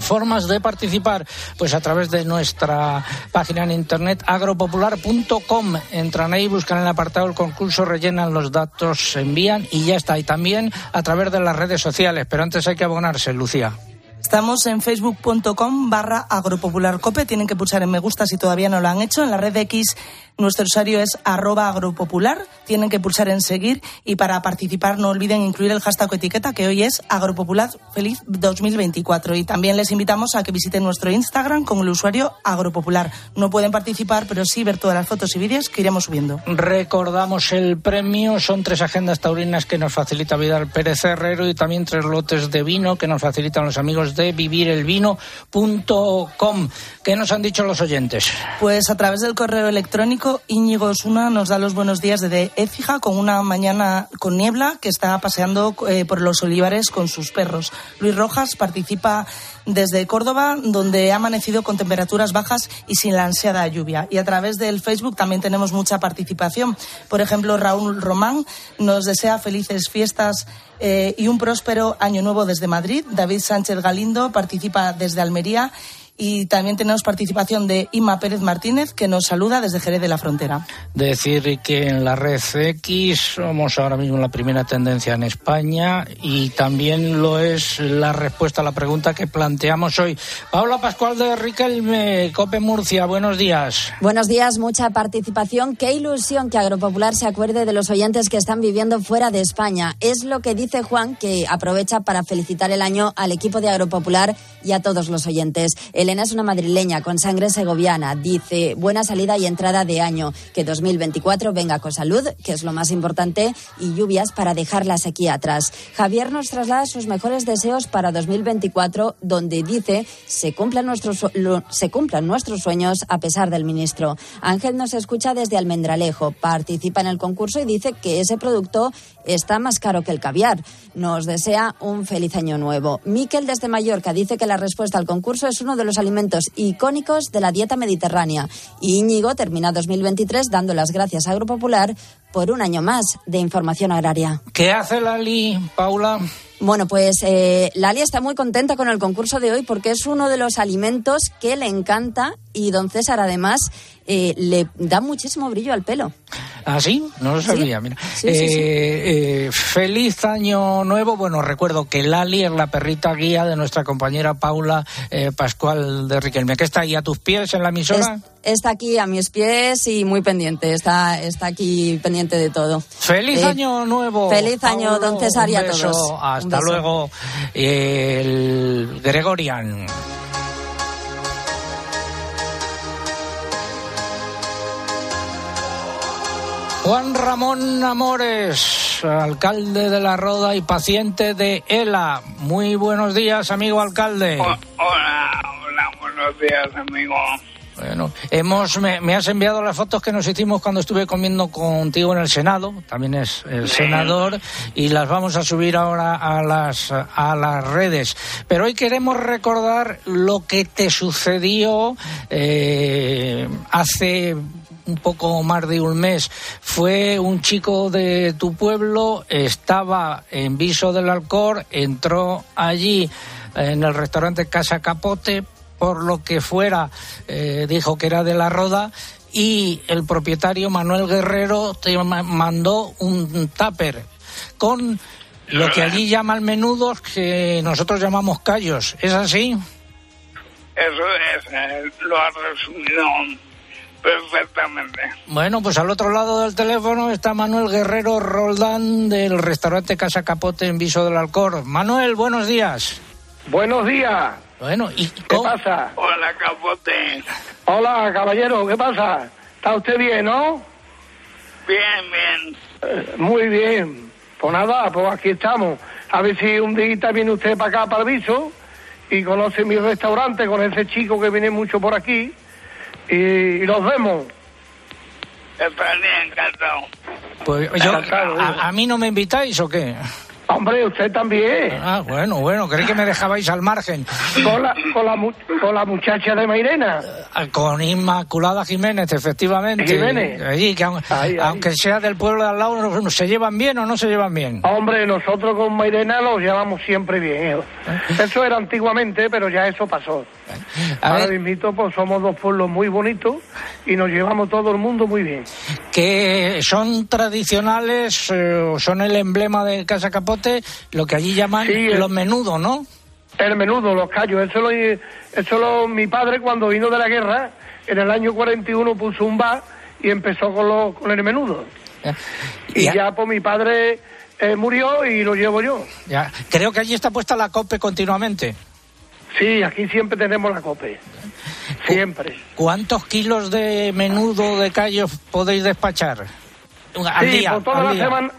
Formas de participar, pues a través de nuestra página en internet agropopular.com. Entran ahí, buscan el apartado del concurso, rellenan los datos, se envían y ya está. Y también a través de las redes sociales, pero antes hay que abonarse, Lucía. Estamos en facebook.com barra agropopularcope. Tienen que pulsar en me gusta si todavía no lo han hecho. En la red X nuestro usuario es arroba agropopular. Tienen que pulsar en seguir y para participar no olviden incluir el hashtag o etiqueta que hoy es agropopular feliz 2024. Y también les invitamos a que visiten nuestro Instagram con el usuario agropopular. No pueden participar, pero sí ver todas las fotos y vídeos que iremos subiendo. Recordamos el premio, son tres agendas taurinas que nos facilita Vidal Pérez Herrero y también tres lotes de vino que nos facilitan los amigos de de vivirelvino.com. ¿Qué nos han dicho los oyentes? Pues a través del correo electrónico, Íñigo Osuna nos da los buenos días desde Écija con una mañana con niebla que está paseando eh, por los olivares con sus perros. Luis Rojas participa desde Córdoba, donde ha amanecido con temperaturas bajas y sin la ansiada lluvia. Y a través del Facebook también tenemos mucha participación. Por ejemplo, Raúl Román nos desea felices fiestas eh, y un próspero año nuevo desde Madrid. David Sánchez Participa desde Almería y también tenemos participación de Ima Pérez Martínez, que nos saluda desde Jerez de la Frontera. Decir que en la red X somos ahora mismo la primera tendencia en España y también lo es la respuesta a la pregunta que planteamos hoy. Paula Pascual de Riquelme, Cope Murcia, buenos días. Buenos días, mucha participación. Qué ilusión que Agropopular se acuerde de los oyentes que están viviendo fuera de España. Es lo que dice Juan, que aprovecha para felicitar el año al equipo de Agropopular y a todos los oyentes. El Elena es una madrileña con sangre segoviana. Dice, buena salida y entrada de año. Que 2024 venga con salud, que es lo más importante, y lluvias para dejar la sequía atrás. Javier nos traslada sus mejores deseos para 2024, donde dice, se cumplan nuestros, se cumplan nuestros sueños a pesar del ministro. Ángel nos escucha desde Almendralejo, participa en el concurso y dice que ese producto está más caro que el caviar. Nos desea un feliz año nuevo. Miquel desde Mallorca dice que la respuesta al concurso es uno de los alimentos icónicos de la dieta mediterránea. Y Íñigo termina 2023 dando las gracias a Agropopular por un año más de información agraria. ¿Qué hace Lali, Paula? Bueno, pues eh, Lali está muy contenta con el concurso de hoy porque es uno de los alimentos que le encanta y don César además eh, le da muchísimo brillo al pelo. ¿Ah, sí? No lo sabía, mira. Eh, eh, feliz año nuevo. Bueno, recuerdo que Lali es la perrita guía de nuestra compañera Paula eh, Pascual de Riquelme, que está ahí a tus pies en la emisora. Es- está aquí a mis pies y muy pendiente, está, está aquí pendiente de todo. Feliz Eh, año nuevo. Feliz año, don César, y a todos. Hasta luego. El Gregorian. Juan Ramón Amores, alcalde de La Roda y paciente de ELA. Muy buenos días, amigo alcalde. Hola, hola, buenos días, amigo. Bueno, hemos, me, me has enviado las fotos que nos hicimos cuando estuve comiendo contigo en el Senado, también es el senador, y las vamos a subir ahora a las, a las redes. Pero hoy queremos recordar lo que te sucedió eh, hace un poco más de un mes. Fue un chico de tu pueblo, estaba en Viso del Alcor, entró allí en el restaurante Casa Capote, por lo que fuera, eh, dijo que era de la Roda y el propietario Manuel Guerrero te ma- mandó un tupper con lo que allí llaman menudos que nosotros llamamos callos. ¿Es así? Eso es, eh, lo has resumido perfectamente. Bueno, pues al otro lado del teléfono está Manuel Guerrero Roldán del restaurante Casa Capote en Viso del Alcor. Manuel, buenos días. Buenos días. Bueno, ¿y ¿Qué pasa? Hola, Capote. Hola, caballero, ¿qué pasa? ¿Está usted bien, no? Bien, bien. Eh, muy bien. Pues nada, pues aquí estamos. A ver si un día viene usted para acá, para el viso, y conoce mi restaurante con ese chico que viene mucho por aquí, y, y los vemos. Estaría encantado. Pues yo, a, a mí no me invitáis o qué? Hombre, usted también. Ah, bueno, bueno, creí que me dejabais al margen. Con la, con la, mu- con la muchacha de Mairena. Ah, Con Inmaculada Jiménez, efectivamente. Jiménez. Allí, que aun- aunque sea del pueblo de al lado, ¿no- ¿se llevan bien o no se llevan bien? Hombre, nosotros con Mairena los llevamos siempre bien. hijo. Eso era antiguamente, pero ya eso pasó. Ahora mismo, pues somos dos pueblos muy bonitos y nos llevamos todo el mundo muy bien. Que son tradicionales, eh, son el emblema de Casa Capote, lo que allí llaman Sí, eh. los menudos, ¿no? El menudo, los callos, eso lo, eso lo, mi padre cuando vino de la guerra, en el año 41 puso un bar y empezó con, lo, con el menudo. Y ya, pues mi padre eh, murió y lo llevo yo. Ya. Creo que allí está puesta la COPE continuamente. Sí, aquí siempre tenemos la cope. Siempre. ¿Cuántos kilos de menudo de callos podéis despachar? Al sí, día. por toda al la día. semana,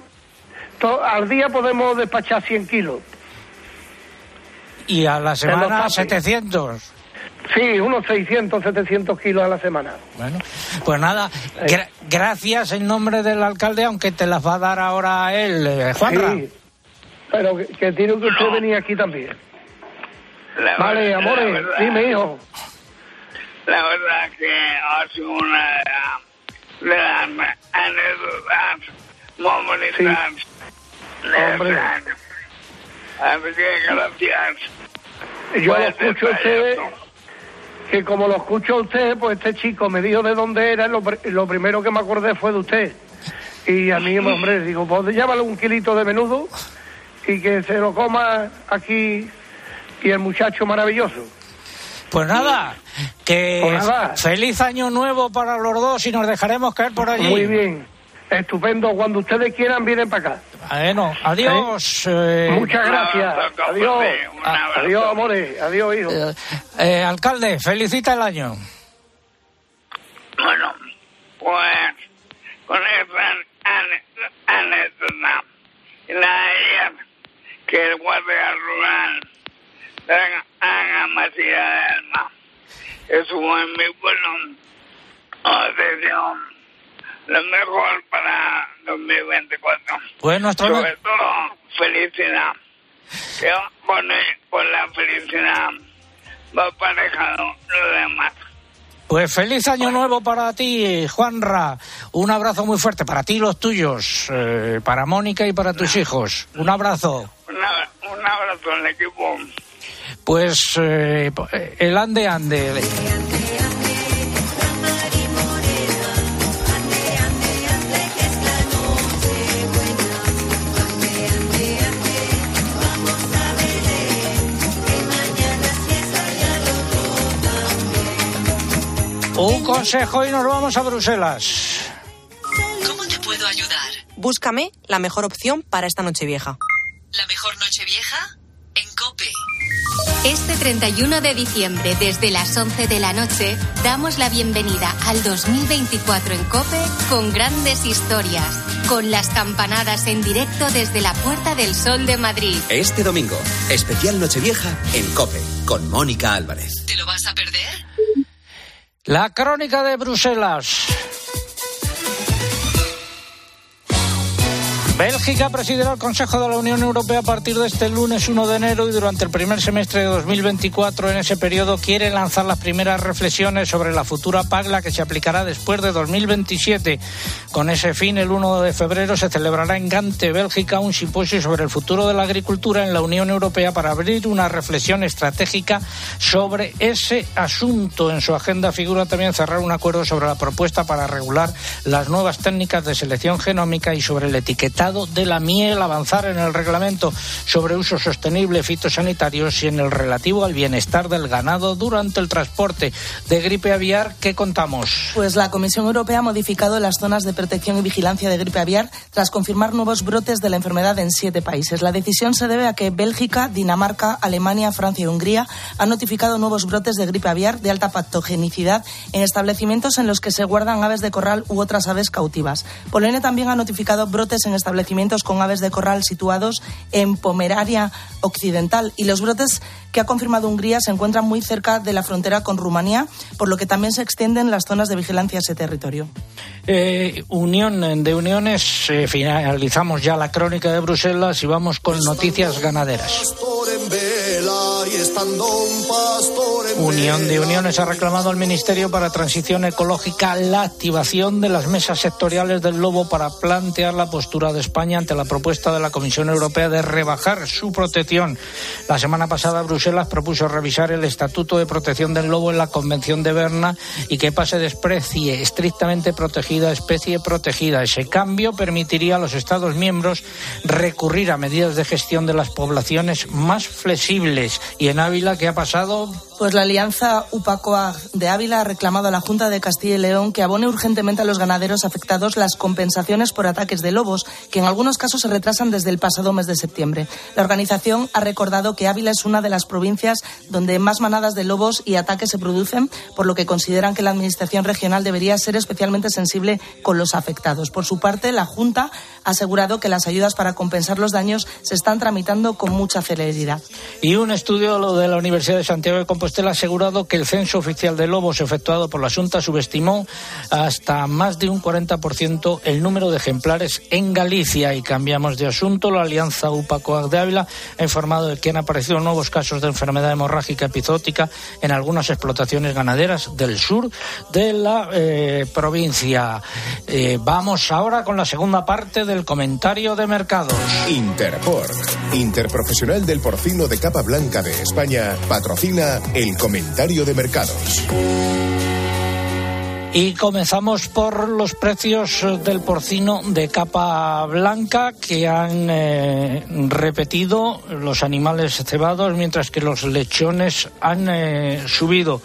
to- al día podemos despachar 100 kilos. Y a la semana los tapis. 700. Sí, unos 600, 700 kilos a la semana. Bueno, pues nada, gra- gracias en nombre del alcalde, aunque te las va a dar ahora él, eh, Juanra. Sí, pero que, que tiene que usted venir aquí también. La Vale, verdad- amores, verdad- dime, hijo. La verdad que ha sido una de las anécdotas más bonitas Hombre. Así que gracias. Yo lo escucho a usted, que como lo escucho a usted, pues este chico me dijo de dónde era, lo, lo primero que me acordé fue de usted. Y a mí, hombre, digo, pues llévale un kilito de menudo y que se lo coma aquí y el muchacho maravilloso. Pues nada, que Pues nada. feliz año nuevo para los dos y nos dejaremos caer por allí. Muy bien, estupendo. Cuando ustedes quieran, vienen para acá. Bueno, adiós. eh, Muchas gracias. Adiós. Adiós, amores. Adiós, hijo. eh, alcalde, felicita el año. Bueno, pues con esa ane- anécdota la que el guardia rural haga, haga Matías de Alma en mi pueblo. Atención. Lo mejor para 2024 Pues nuestro sobre todo felicidad. Que con, con la felicidad va aparejado lo demás. Pues feliz año nuevo para ti, Juanra. Un abrazo muy fuerte para ti y los tuyos, eh, para Mónica y para tus hijos. Un abrazo. Una- un abrazo al equipo. Pues eh, el ande ande. Un consejo y nos vamos a Bruselas. ¿Cómo te puedo ayudar? Búscame la mejor opción para esta noche vieja. ¿La mejor noche vieja? En Cope. Este 31 de diciembre, desde las 11 de la noche, damos la bienvenida al 2024 en Cope con grandes historias, con las campanadas en directo desde la Puerta del Sol de Madrid. Este domingo, especial Nochevieja en Cope, con Mónica Álvarez. ¿Te lo vas a perder? La crónica de Bruselas. Bélgica presidirá el Consejo de la Unión Europea a partir de este lunes 1 de enero y durante el primer semestre de 2024. En ese periodo quiere lanzar las primeras reflexiones sobre la futura PAC, la que se aplicará después de 2027. Con ese fin, el 1 de febrero se celebrará en Gante, Bélgica, un simposio sobre el futuro de la agricultura en la Unión Europea para abrir una reflexión estratégica sobre ese asunto. En su agenda figura también cerrar un acuerdo sobre la propuesta para regular las nuevas técnicas de selección genómica y sobre el etiquetado de la miel, avanzar en el reglamento sobre uso sostenible fitosanitarios y en el relativo al bienestar del ganado durante el transporte de gripe aviar. ¿Qué contamos? Pues la Comisión Europea ha modificado las zonas de protección y vigilancia de gripe aviar tras confirmar nuevos brotes de la enfermedad en siete países. La decisión se debe a que Bélgica, Dinamarca, Alemania, Francia y Hungría han notificado nuevos brotes de gripe aviar de alta patogenicidad en establecimientos en los que se guardan aves de corral u otras aves cautivas. Polonia también ha notificado brotes en establecimientos con aves de corral situados en Pomerania Occidental y los brotes que ha confirmado Hungría se encuentran muy cerca de la frontera con Rumanía, por lo que también se extienden las zonas de vigilancia a ese territorio. Eh, unión de uniones, eh, finalizamos ya la crónica de Bruselas y vamos con noticias ganaderas. Unión de Uniones ha reclamado al Ministerio para Transición Ecológica la activación de las mesas sectoriales del lobo para plantear la postura de España ante la propuesta de la Comisión Europea de rebajar su protección. La semana pasada Bruselas propuso revisar el Estatuto de Protección del Lobo en la Convención de Berna y que pase de especie estrictamente protegida a especie protegida. Ese cambio permitiría a los Estados miembros recurrir a medidas de gestión de las poblaciones más flexibles. Y en Ávila, ¿qué ha pasado? Pues la alianza UPACOAG de Ávila ha reclamado a la Junta de Castilla y León que abone urgentemente a los ganaderos afectados las compensaciones por ataques de lobos, que en algunos casos se retrasan desde el pasado mes de septiembre. La organización ha recordado que Ávila es una de las provincias donde más manadas de lobos y ataques se producen, por lo que consideran que la Administración regional debería ser especialmente sensible con los afectados. Por su parte, la Junta ha asegurado que las ayudas para compensar los daños se están tramitando con mucha celeridad. Y un estudio de la Universidad de Santiago de Compostela ha asegurado que el censo oficial de lobos efectuado por la Junta subestimó hasta más de un 40% el número de ejemplares en Galicia. Y cambiamos de asunto. La Alianza UPACOAG de Ávila ha informado de que han aparecido nuevos casos de enfermedad hemorrágica epizótica en algunas explotaciones ganaderas del sur de la eh, provincia. Eh, vamos ahora con la segunda parte del comentario de mercados. Interpork, Interprofesional del Porcino de Capa Blanca de España, patrocina el comentario de mercados. Y comenzamos por los precios del porcino de capa blanca que han eh, repetido los animales cebados mientras que los lechones han eh, subido.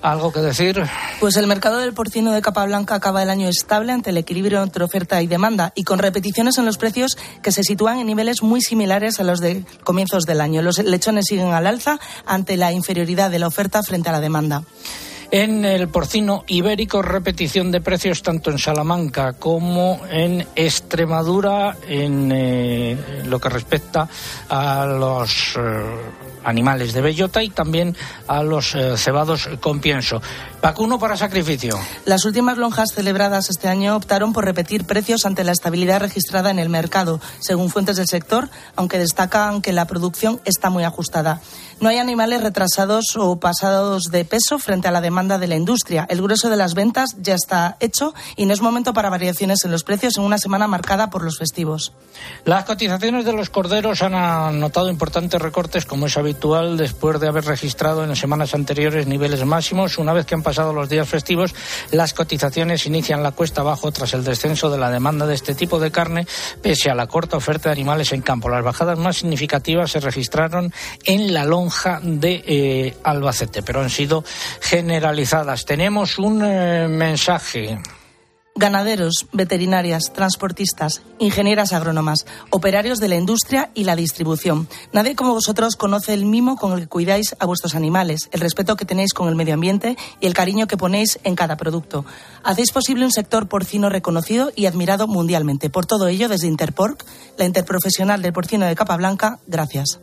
¿Algo que decir? Pues el mercado del porcino de capa blanca acaba el año estable ante el equilibrio entre oferta y demanda y con repeticiones en los precios que se sitúan en niveles muy similares a los de comienzos del año. Los lechones siguen al alza ante la inferioridad de la oferta frente a la demanda. En el porcino ibérico, repetición de precios tanto en Salamanca como en Extremadura en eh, lo que respecta a los eh, animales de bellota y también a los eh, cebados con pienso. Vacuno para sacrificio. Las últimas lonjas celebradas este año optaron por repetir precios ante la estabilidad registrada en el mercado, según fuentes del sector, aunque destacan que la producción está muy ajustada. No hay animales retrasados o pasados de peso frente a la demanda de la industria. El grueso de las ventas ya está hecho y no es momento para variaciones en los precios en una semana marcada por los festivos. Las cotizaciones de los corderos han anotado importantes recortes, como es habitual, después de haber registrado en semanas anteriores niveles máximos. Una vez que han pasado los días festivos, las cotizaciones inician la cuesta abajo tras el descenso de la demanda de este tipo de carne, pese a la corta oferta de animales en campo. Las bajadas más significativas se registraron en la de eh, Albacete, pero han sido generalizadas. Tenemos un eh, mensaje. Ganaderos, veterinarias, transportistas, ingenieras agrónomas, operarios de la industria y la distribución. Nadie como vosotros conoce el mimo con el que cuidáis a vuestros animales, el respeto que tenéis con el medio ambiente y el cariño que ponéis en cada producto. Hacéis posible un sector porcino reconocido y admirado mundialmente. Por todo ello, desde Interporc, la interprofesional del porcino de capa blanca, gracias.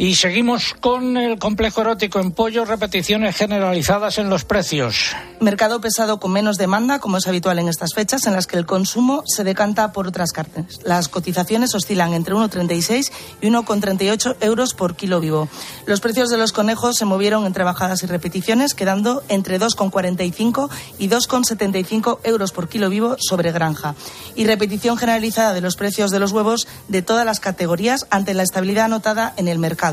Y seguimos con el complejo erótico en pollo, repeticiones generalizadas en los precios. Mercado pesado con menos demanda, como es habitual en estas fechas, en las que el consumo se decanta por otras carnes. Las cotizaciones oscilan entre 1,36 y 1,38 euros por kilo vivo. Los precios de los conejos se movieron entre bajadas y repeticiones, quedando entre 2,45 y 2,75 euros por kilo vivo sobre granja. Y repetición generalizada de los precios de los huevos de todas las categorías ante la estabilidad anotada en el mercado.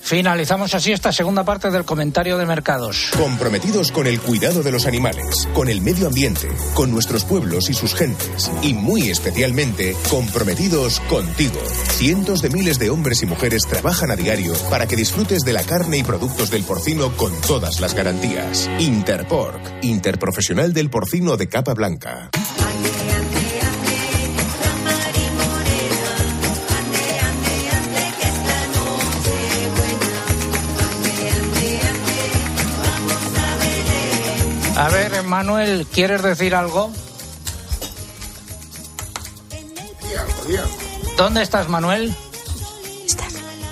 Finalizamos así esta segunda parte del comentario de mercados. Comprometidos con el cuidado de los animales, con el medio ambiente, con nuestros pueblos y sus gentes, y muy especialmente comprometidos contigo. Cientos de miles de hombres y mujeres trabajan a diario para que disfrutes de la carne y productos del porcino con todas las garantías. Interpork, Interprofesional del Porcino de Capa Blanca. A ver, Manuel, ¿quieres decir algo? ¿Dónde estás, Manuel?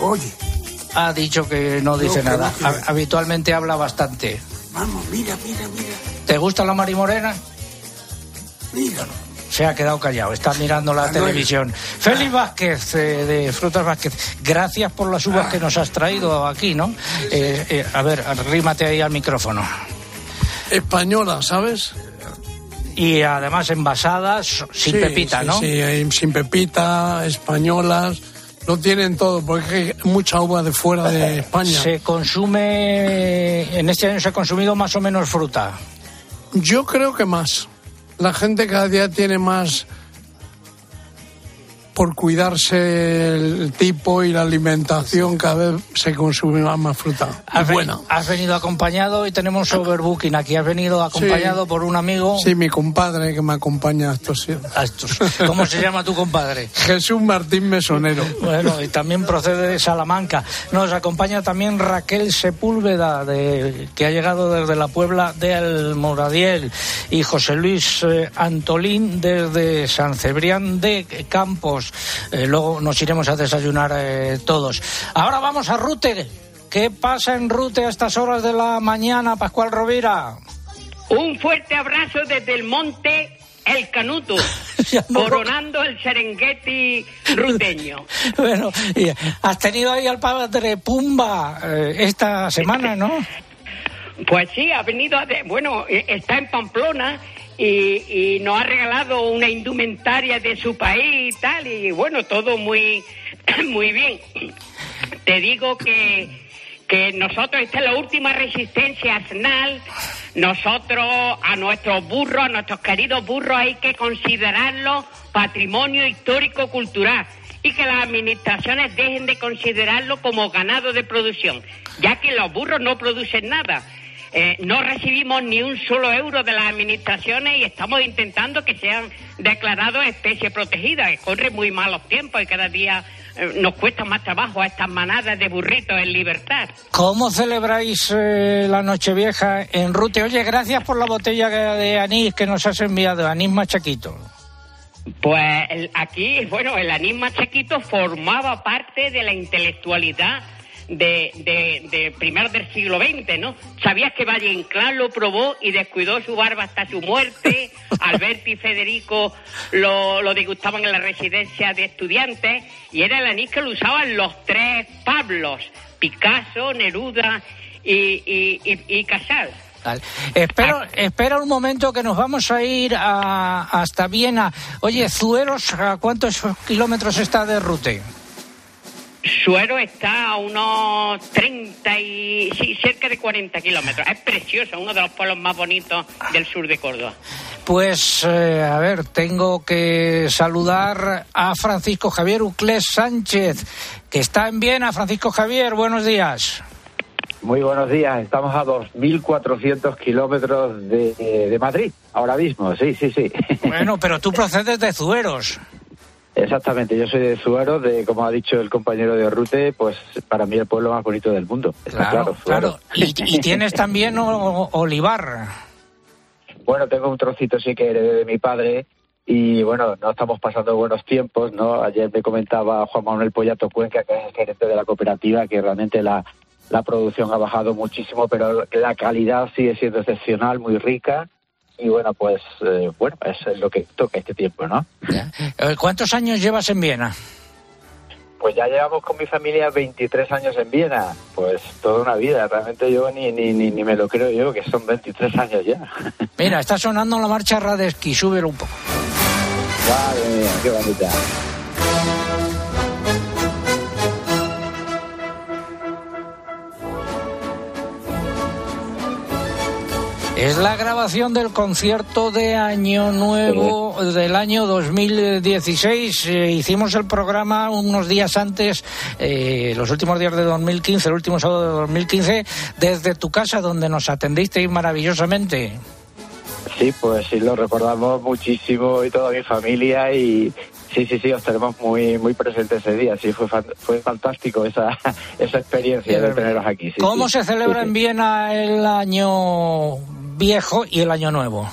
Oye. Ha dicho que no dice No, nada. no, Habitualmente habla bastante. Vamos, mira, mira, mira. ¿Te gusta la marimorena? Míralo. Se ha quedado callado, está mirando la Manuel. televisión. Félix Vázquez, eh, de Frutas Vázquez, gracias por las uvas que nos has traído aquí, ¿no? Eh, eh, a ver, arrímate ahí al micrófono. Española, ¿sabes? Y además envasadas, sin Sí, pepita, sí, ¿no? Sí, sin pepita, españolas. Lo tienen todo, porque hay mucha uva de fuera de *laughs* España. Se consume, en este año se ha consumido más o menos fruta. Yo creo que más. La gente cada día tiene más por cuidarse el tipo y la alimentación, cada vez se consume más fruta. Has, buena. has venido acompañado y tenemos overbooking aquí. Has venido acompañado Sí. por un amigo. Sí, mi compadre que me acompaña a estos. A estos. ¿Cómo se llama tu compadre? *laughs* Jesús Martín Mesonero. Bueno, y también procede de Salamanca. Nos acompaña también Raquel Sepúlveda, de, que ha llegado desde la Puebla del Moradiel, y José Luis eh, Antolín desde San Cebrián de Campos. Eh, luego nos iremos a desayunar eh, todos. Ahora vamos a Rute. ¿Qué pasa en Rute a estas horas de la mañana, Pascual Rovira? Un fuerte abrazo desde el monte El Canuto, *laughs* coronando el Serengeti ruteño. *laughs* Bueno, has tenido ahí al padre Pumba eh, esta semana, ¿no? Pues sí, ha venido, de- bueno, eh, está en Pamplona y, y nos ha regalado una indumentaria de su país y tal, y bueno, todo muy, *coughs* muy bien. Te digo que, que nosotros, esta es la última resistencia asnal, nosotros a nuestros burros, a nuestros queridos burros hay que considerarlos patrimonio histórico-cultural y que las administraciones dejen de considerarlo como ganado de producción, ya que los burros no producen nada. Eh, no recibimos ni un solo euro de las administraciones y estamos intentando que sean declarados especie protegida, corre muy malos tiempos y cada día eh, nos cuesta más trabajo a estas manadas de burritos en libertad. ¿Cómo celebráis eh, la Nochevieja en Rute? Oye, gracias por la botella de anís que nos has enviado, anís machaquito. Pues el- aquí, bueno, el anís machaquito formaba parte de la intelectualidad de, de, de primeros del siglo XX, ¿no? Sabías que Valle Inclán lo probó y descuidó su barba hasta su muerte. *laughs* Alberto y Federico lo, lo degustaban en la residencia de estudiantes y era el anís que lo usaban los tres Pablos, Picasso, Neruda y, y, y, y Casal. Espero, espera un momento que nos vamos a ir a- hasta Viena. Oye, Zueros, ¿a cuántos kilómetros está de Rute? Suero está a unos 30 y... sí, cerca de 40 kilómetros. Es precioso, uno de los pueblos más bonitos del sur de Córdoba. Pues, eh, a ver, tengo que saludar a Francisco Javier Uclés Sánchez, que está en Viena. Francisco Javier, buenos días. Muy buenos días, estamos a 2.400 kilómetros de, de Madrid, ahora mismo, sí, sí, sí. Bueno, pero tú *laughs* procedes de Zueros. Exactamente, yo soy de Zuero, de como ha dicho el compañero de Rute, pues para mí el pueblo más bonito del mundo. Está Claro, claro. Y, y tienes también olivar. Bueno, tengo un trocito sí que heredé de mi padre y bueno, no estamos pasando buenos tiempos, ¿no? Ayer me comentaba Juan Manuel Pollato Cuenca, que es el gerente de la cooperativa, que realmente la, la producción ha bajado muchísimo, pero la calidad sigue siendo excepcional, muy rica. Y bueno, pues eh, bueno, eso es lo que toca este tiempo, ¿no? Eh, ¿Cuántos años llevas en Viena? Pues ya llevamos con mi familia 23 años en Viena, pues toda una vida. Realmente yo ni, ni, ni, ni me lo creo yo, que son 23 años ya. *laughs* Mira, está sonando la marcha Radeski, súbelo un poco. Qué bonita. Es la grabación del concierto de Año Nuevo del año 2016. Eh, hicimos el programa unos días antes, eh, los últimos días de 2015, el último sábado de 2015, desde tu casa, donde nos atendisteis maravillosamente. Sí, pues sí, lo recordamos muchísimo y toda mi familia y sí, sí, sí, os tenemos muy muy presentes ese día. Sí, fue, fue fantástico esa, *laughs* esa experiencia de teneros aquí. sí, ¿Cómo sí. se celebra Sí, en. Viena el año viejo y el año nuevo?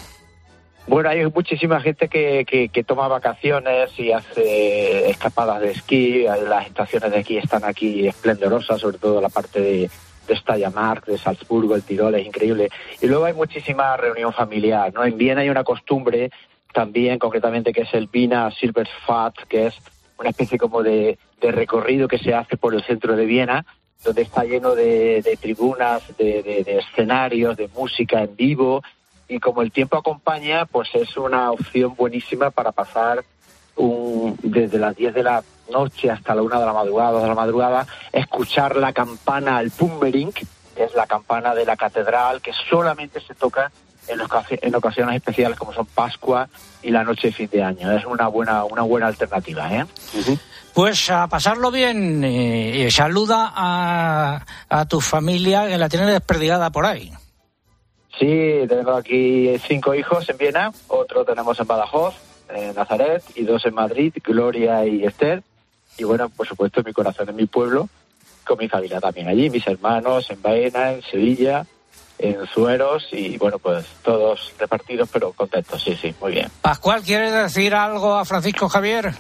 Bueno, hay muchísima gente que, que, que toma vacaciones y hace escapadas de esquí. Las estaciones de esquí están aquí esplendorosas, sobre todo la parte de, de Steiermark, de Salzburgo, el Tirol, es increíble. Y luego hay muchísima reunión familiar, ¿no? En Viena hay una costumbre también, concretamente, que es el Vina Silberfahrt, que es una especie como de, recorrido que se hace por el centro de Viena, donde está lleno de, de tribunas, de, de- escenarios, de música en vivo, y como el tiempo acompaña, pues es una opción buenísima para pasar un- desde las 10 de la noche hasta la 1 de la madrugada, 2 de la madrugada, escuchar la campana al Pummering, que es la campana de la catedral, que solamente se toca en, ocasi- en ocasiones especiales como son Pascua y la noche de fin de año. Es una buena, una buena alternativa, ¿eh? Pues a pasarlo bien. eh, saluda a, a tu familia que la tiene desperdigada por ahí. Sí, tengo aquí cinco hijos en Viena, otro tenemos en Badajoz, en Nazaret, y dos en Madrid, Gloria y Esther. Y bueno, por supuesto, mi corazón en mi pueblo, con mi familia también allí, mis hermanos en Baena, en Sevilla, en Sueros, y bueno, pues todos repartidos, pero contentos, sí, sí, muy bien. Pascual, ¿quieres decir algo a Francisco Javier?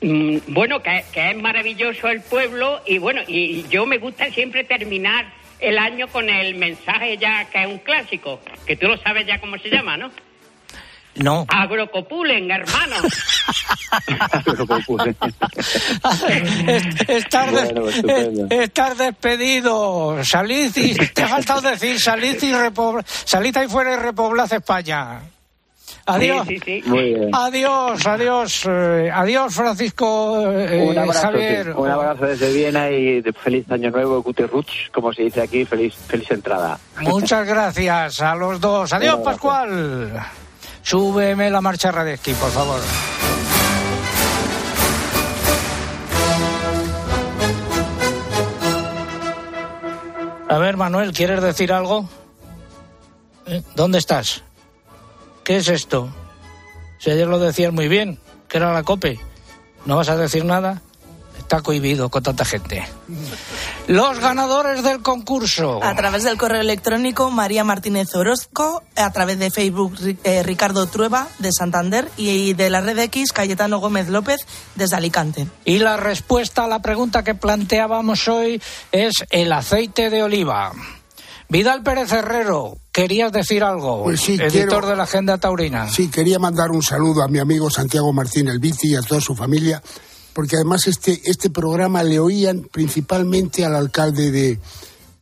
Mm, Bueno, que, que es maravilloso el pueblo y bueno, y yo me gusta siempre terminar el año con el mensaje ya que es un clásico, que tú lo sabes ya cómo se llama, ¿no? No. Agrocopulen, hermano. Est- *laughs* Estar, Bueno, despedido. Salid y *laughs* te ha faltado decir, salid y repobla, salid ahí fuera y repoblad España. Adiós. Sí, sí, sí. Muy bien. Adiós, adiós, eh, adiós Francisco eh, un abrazo, Javier. sí, un abrazo desde Viena y de feliz año nuevo, Gute Rutsch, como se dice aquí, feliz, feliz entrada. Muchas gracias a los dos. Adiós. Pascual. Súbeme la marcha Radesky, por favor. A ver, Manuel, ¿quieres decir algo? ¿Eh? ¿Dónde estás? ¿Qué es esto? Si ayer lo decías muy bien, que era la COPE. ¿No vas a decir nada? Está cohibido con tanta gente. Los ganadores del concurso. A través del correo electrónico María Martínez Orozco, a través de Facebook eh, Ricardo Trueba de Santander y de la red X Cayetano Gómez López desde Alicante. Y la respuesta a la pregunta que planteábamos hoy es el aceite de oliva. Vidal Pérez Herrero, ¿querías decir algo? Pues sí, Editor quiero- de la Agenda Taurina. Sí, quería mandar un saludo a mi amigo Santiago Martín El Bici y a toda su familia, porque además este, este programa le oían principalmente al alcalde de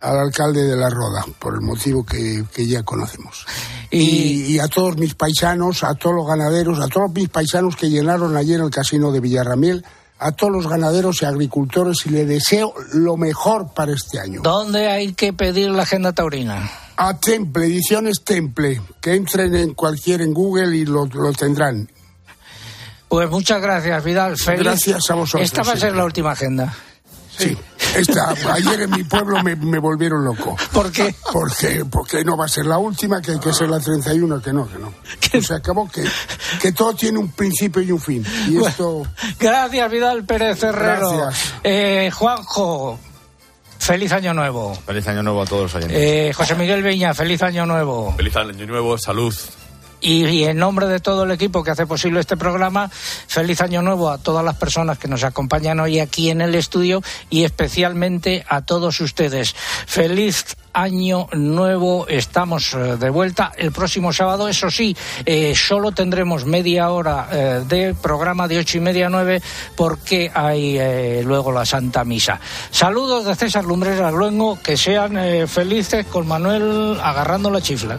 al alcalde de La Roda, por el motivo que, que ya conocemos. Y... y a todos mis paisanos, a todos los ganaderos, a todos mis paisanos que llenaron ayer el casino de Villarramiel, a todos los ganaderos y agricultores y le deseo lo mejor para este año. ¿Dónde hay que pedir la Agenda Taurina? A Temple, Ediciones Temple, que entren en cualquier en Google y lo, lo tendrán. Pues muchas gracias, Vidal. Feliz. Gracias a vosotros, Esta va a ser la última agenda. Sí. Esta, ayer en mi pueblo me, me volvieron loco. ¿Por qué? Porque, porque no va a ser la última, que hay que ser la 31, que no, que no. Que se acabó, que, que todo tiene un principio y un fin. Y esto... Gracias, Vidal Pérez Herrero. Gracias. Eh, Juanjo, feliz año nuevo. Feliz año nuevo a todos los oyentes. Eh, José Miguel Viña, feliz año nuevo. Feliz año nuevo, salud. Y, y en nombre de todo el equipo que hace posible este programa, feliz año nuevo a todas las personas que nos acompañan hoy aquí en el estudio y especialmente a todos ustedes. Feliz año nuevo, estamos eh, de vuelta el próximo sábado. Eso sí, eh, solo tendremos media hora eh, de programa de ocho y media a nueve porque hay eh, luego la Santa Misa. Saludos de César Lumbreras Luengo, que sean felices con Manuel agarrando la chifla.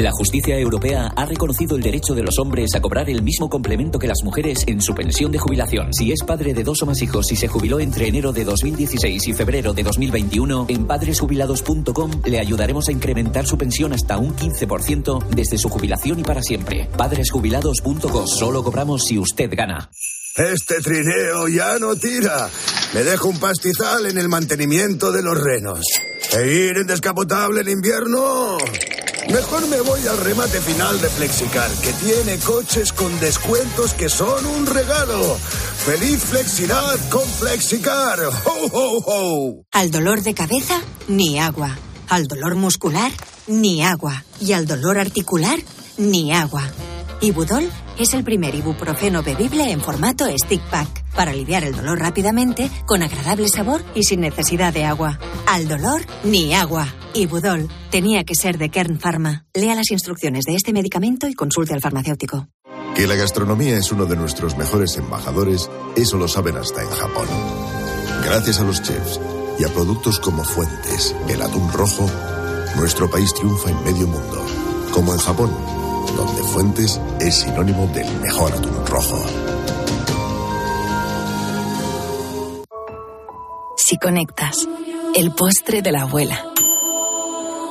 La justicia europea ha reconocido el derecho de los hombres a cobrar el mismo complemento que las mujeres en su pensión de jubilación. Si es padre de dos o más hijos y se jubiló entre enero de 2016 y febrero de 2021, en padresjubilados.com le ayudaremos a incrementar su pensión hasta un 15% desde su jubilación y para siempre. Padresjubilados.com. Solo cobramos si usted gana. Este trineo ya no tira. Me dejo un pastizal en el mantenimiento de los renos. ¿E ir en descapotable en invierno? Mejor me voy al remate final de Flexicar, que tiene coches con descuentos que son un regalo. ¡Feliz Flexidad con Flexicar! ¡Ho, ho, ho! Al dolor de cabeza, ni agua. Al dolor muscular, ni agua. Y al dolor articular, ni agua. Ibudol es el primer ibuprofeno bebible en formato stick pack para aliviar el dolor rápidamente, con agradable sabor y sin necesidad de agua. Al dolor, ni agua. Ibudol tenía que ser de Kern Pharma. Lea las instrucciones de este medicamento y consulte al farmacéutico. Que la gastronomía es uno de nuestros mejores embajadores, eso lo saben hasta en Japón. Gracias a los chefs y a productos como Fuentes, el atún rojo, nuestro país triunfa en medio mundo, como en Japón, donde Fuentes es sinónimo del mejor atún rojo. Si conectas, el postre de la abuela.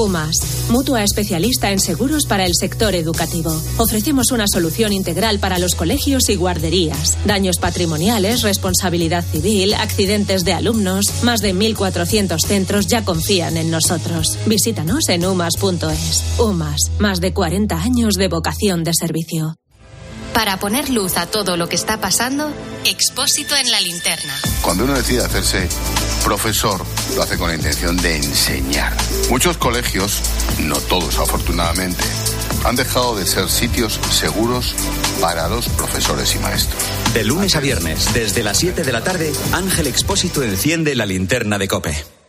UMAS, mutua especialista en seguros para el sector educativo. Ofrecemos una solución integral para los colegios y guarderías. Daños patrimoniales, responsabilidad civil, accidentes de alumnos. Más de 1.400 centros ya confían en nosotros. Visítanos en umas.es. UMAS, más de 40 años de vocación de servicio. Para poner luz a todo lo que está pasando, Expósito en la linterna. Cuando uno decide hacerse profesor, lo hace con la intención de enseñar. Muchos colegios, no todos afortunadamente, han dejado de ser sitios seguros para los profesores y maestros. De lunes a viernes, desde las 7 de la tarde, Ángel Expósito enciende la linterna de Cope.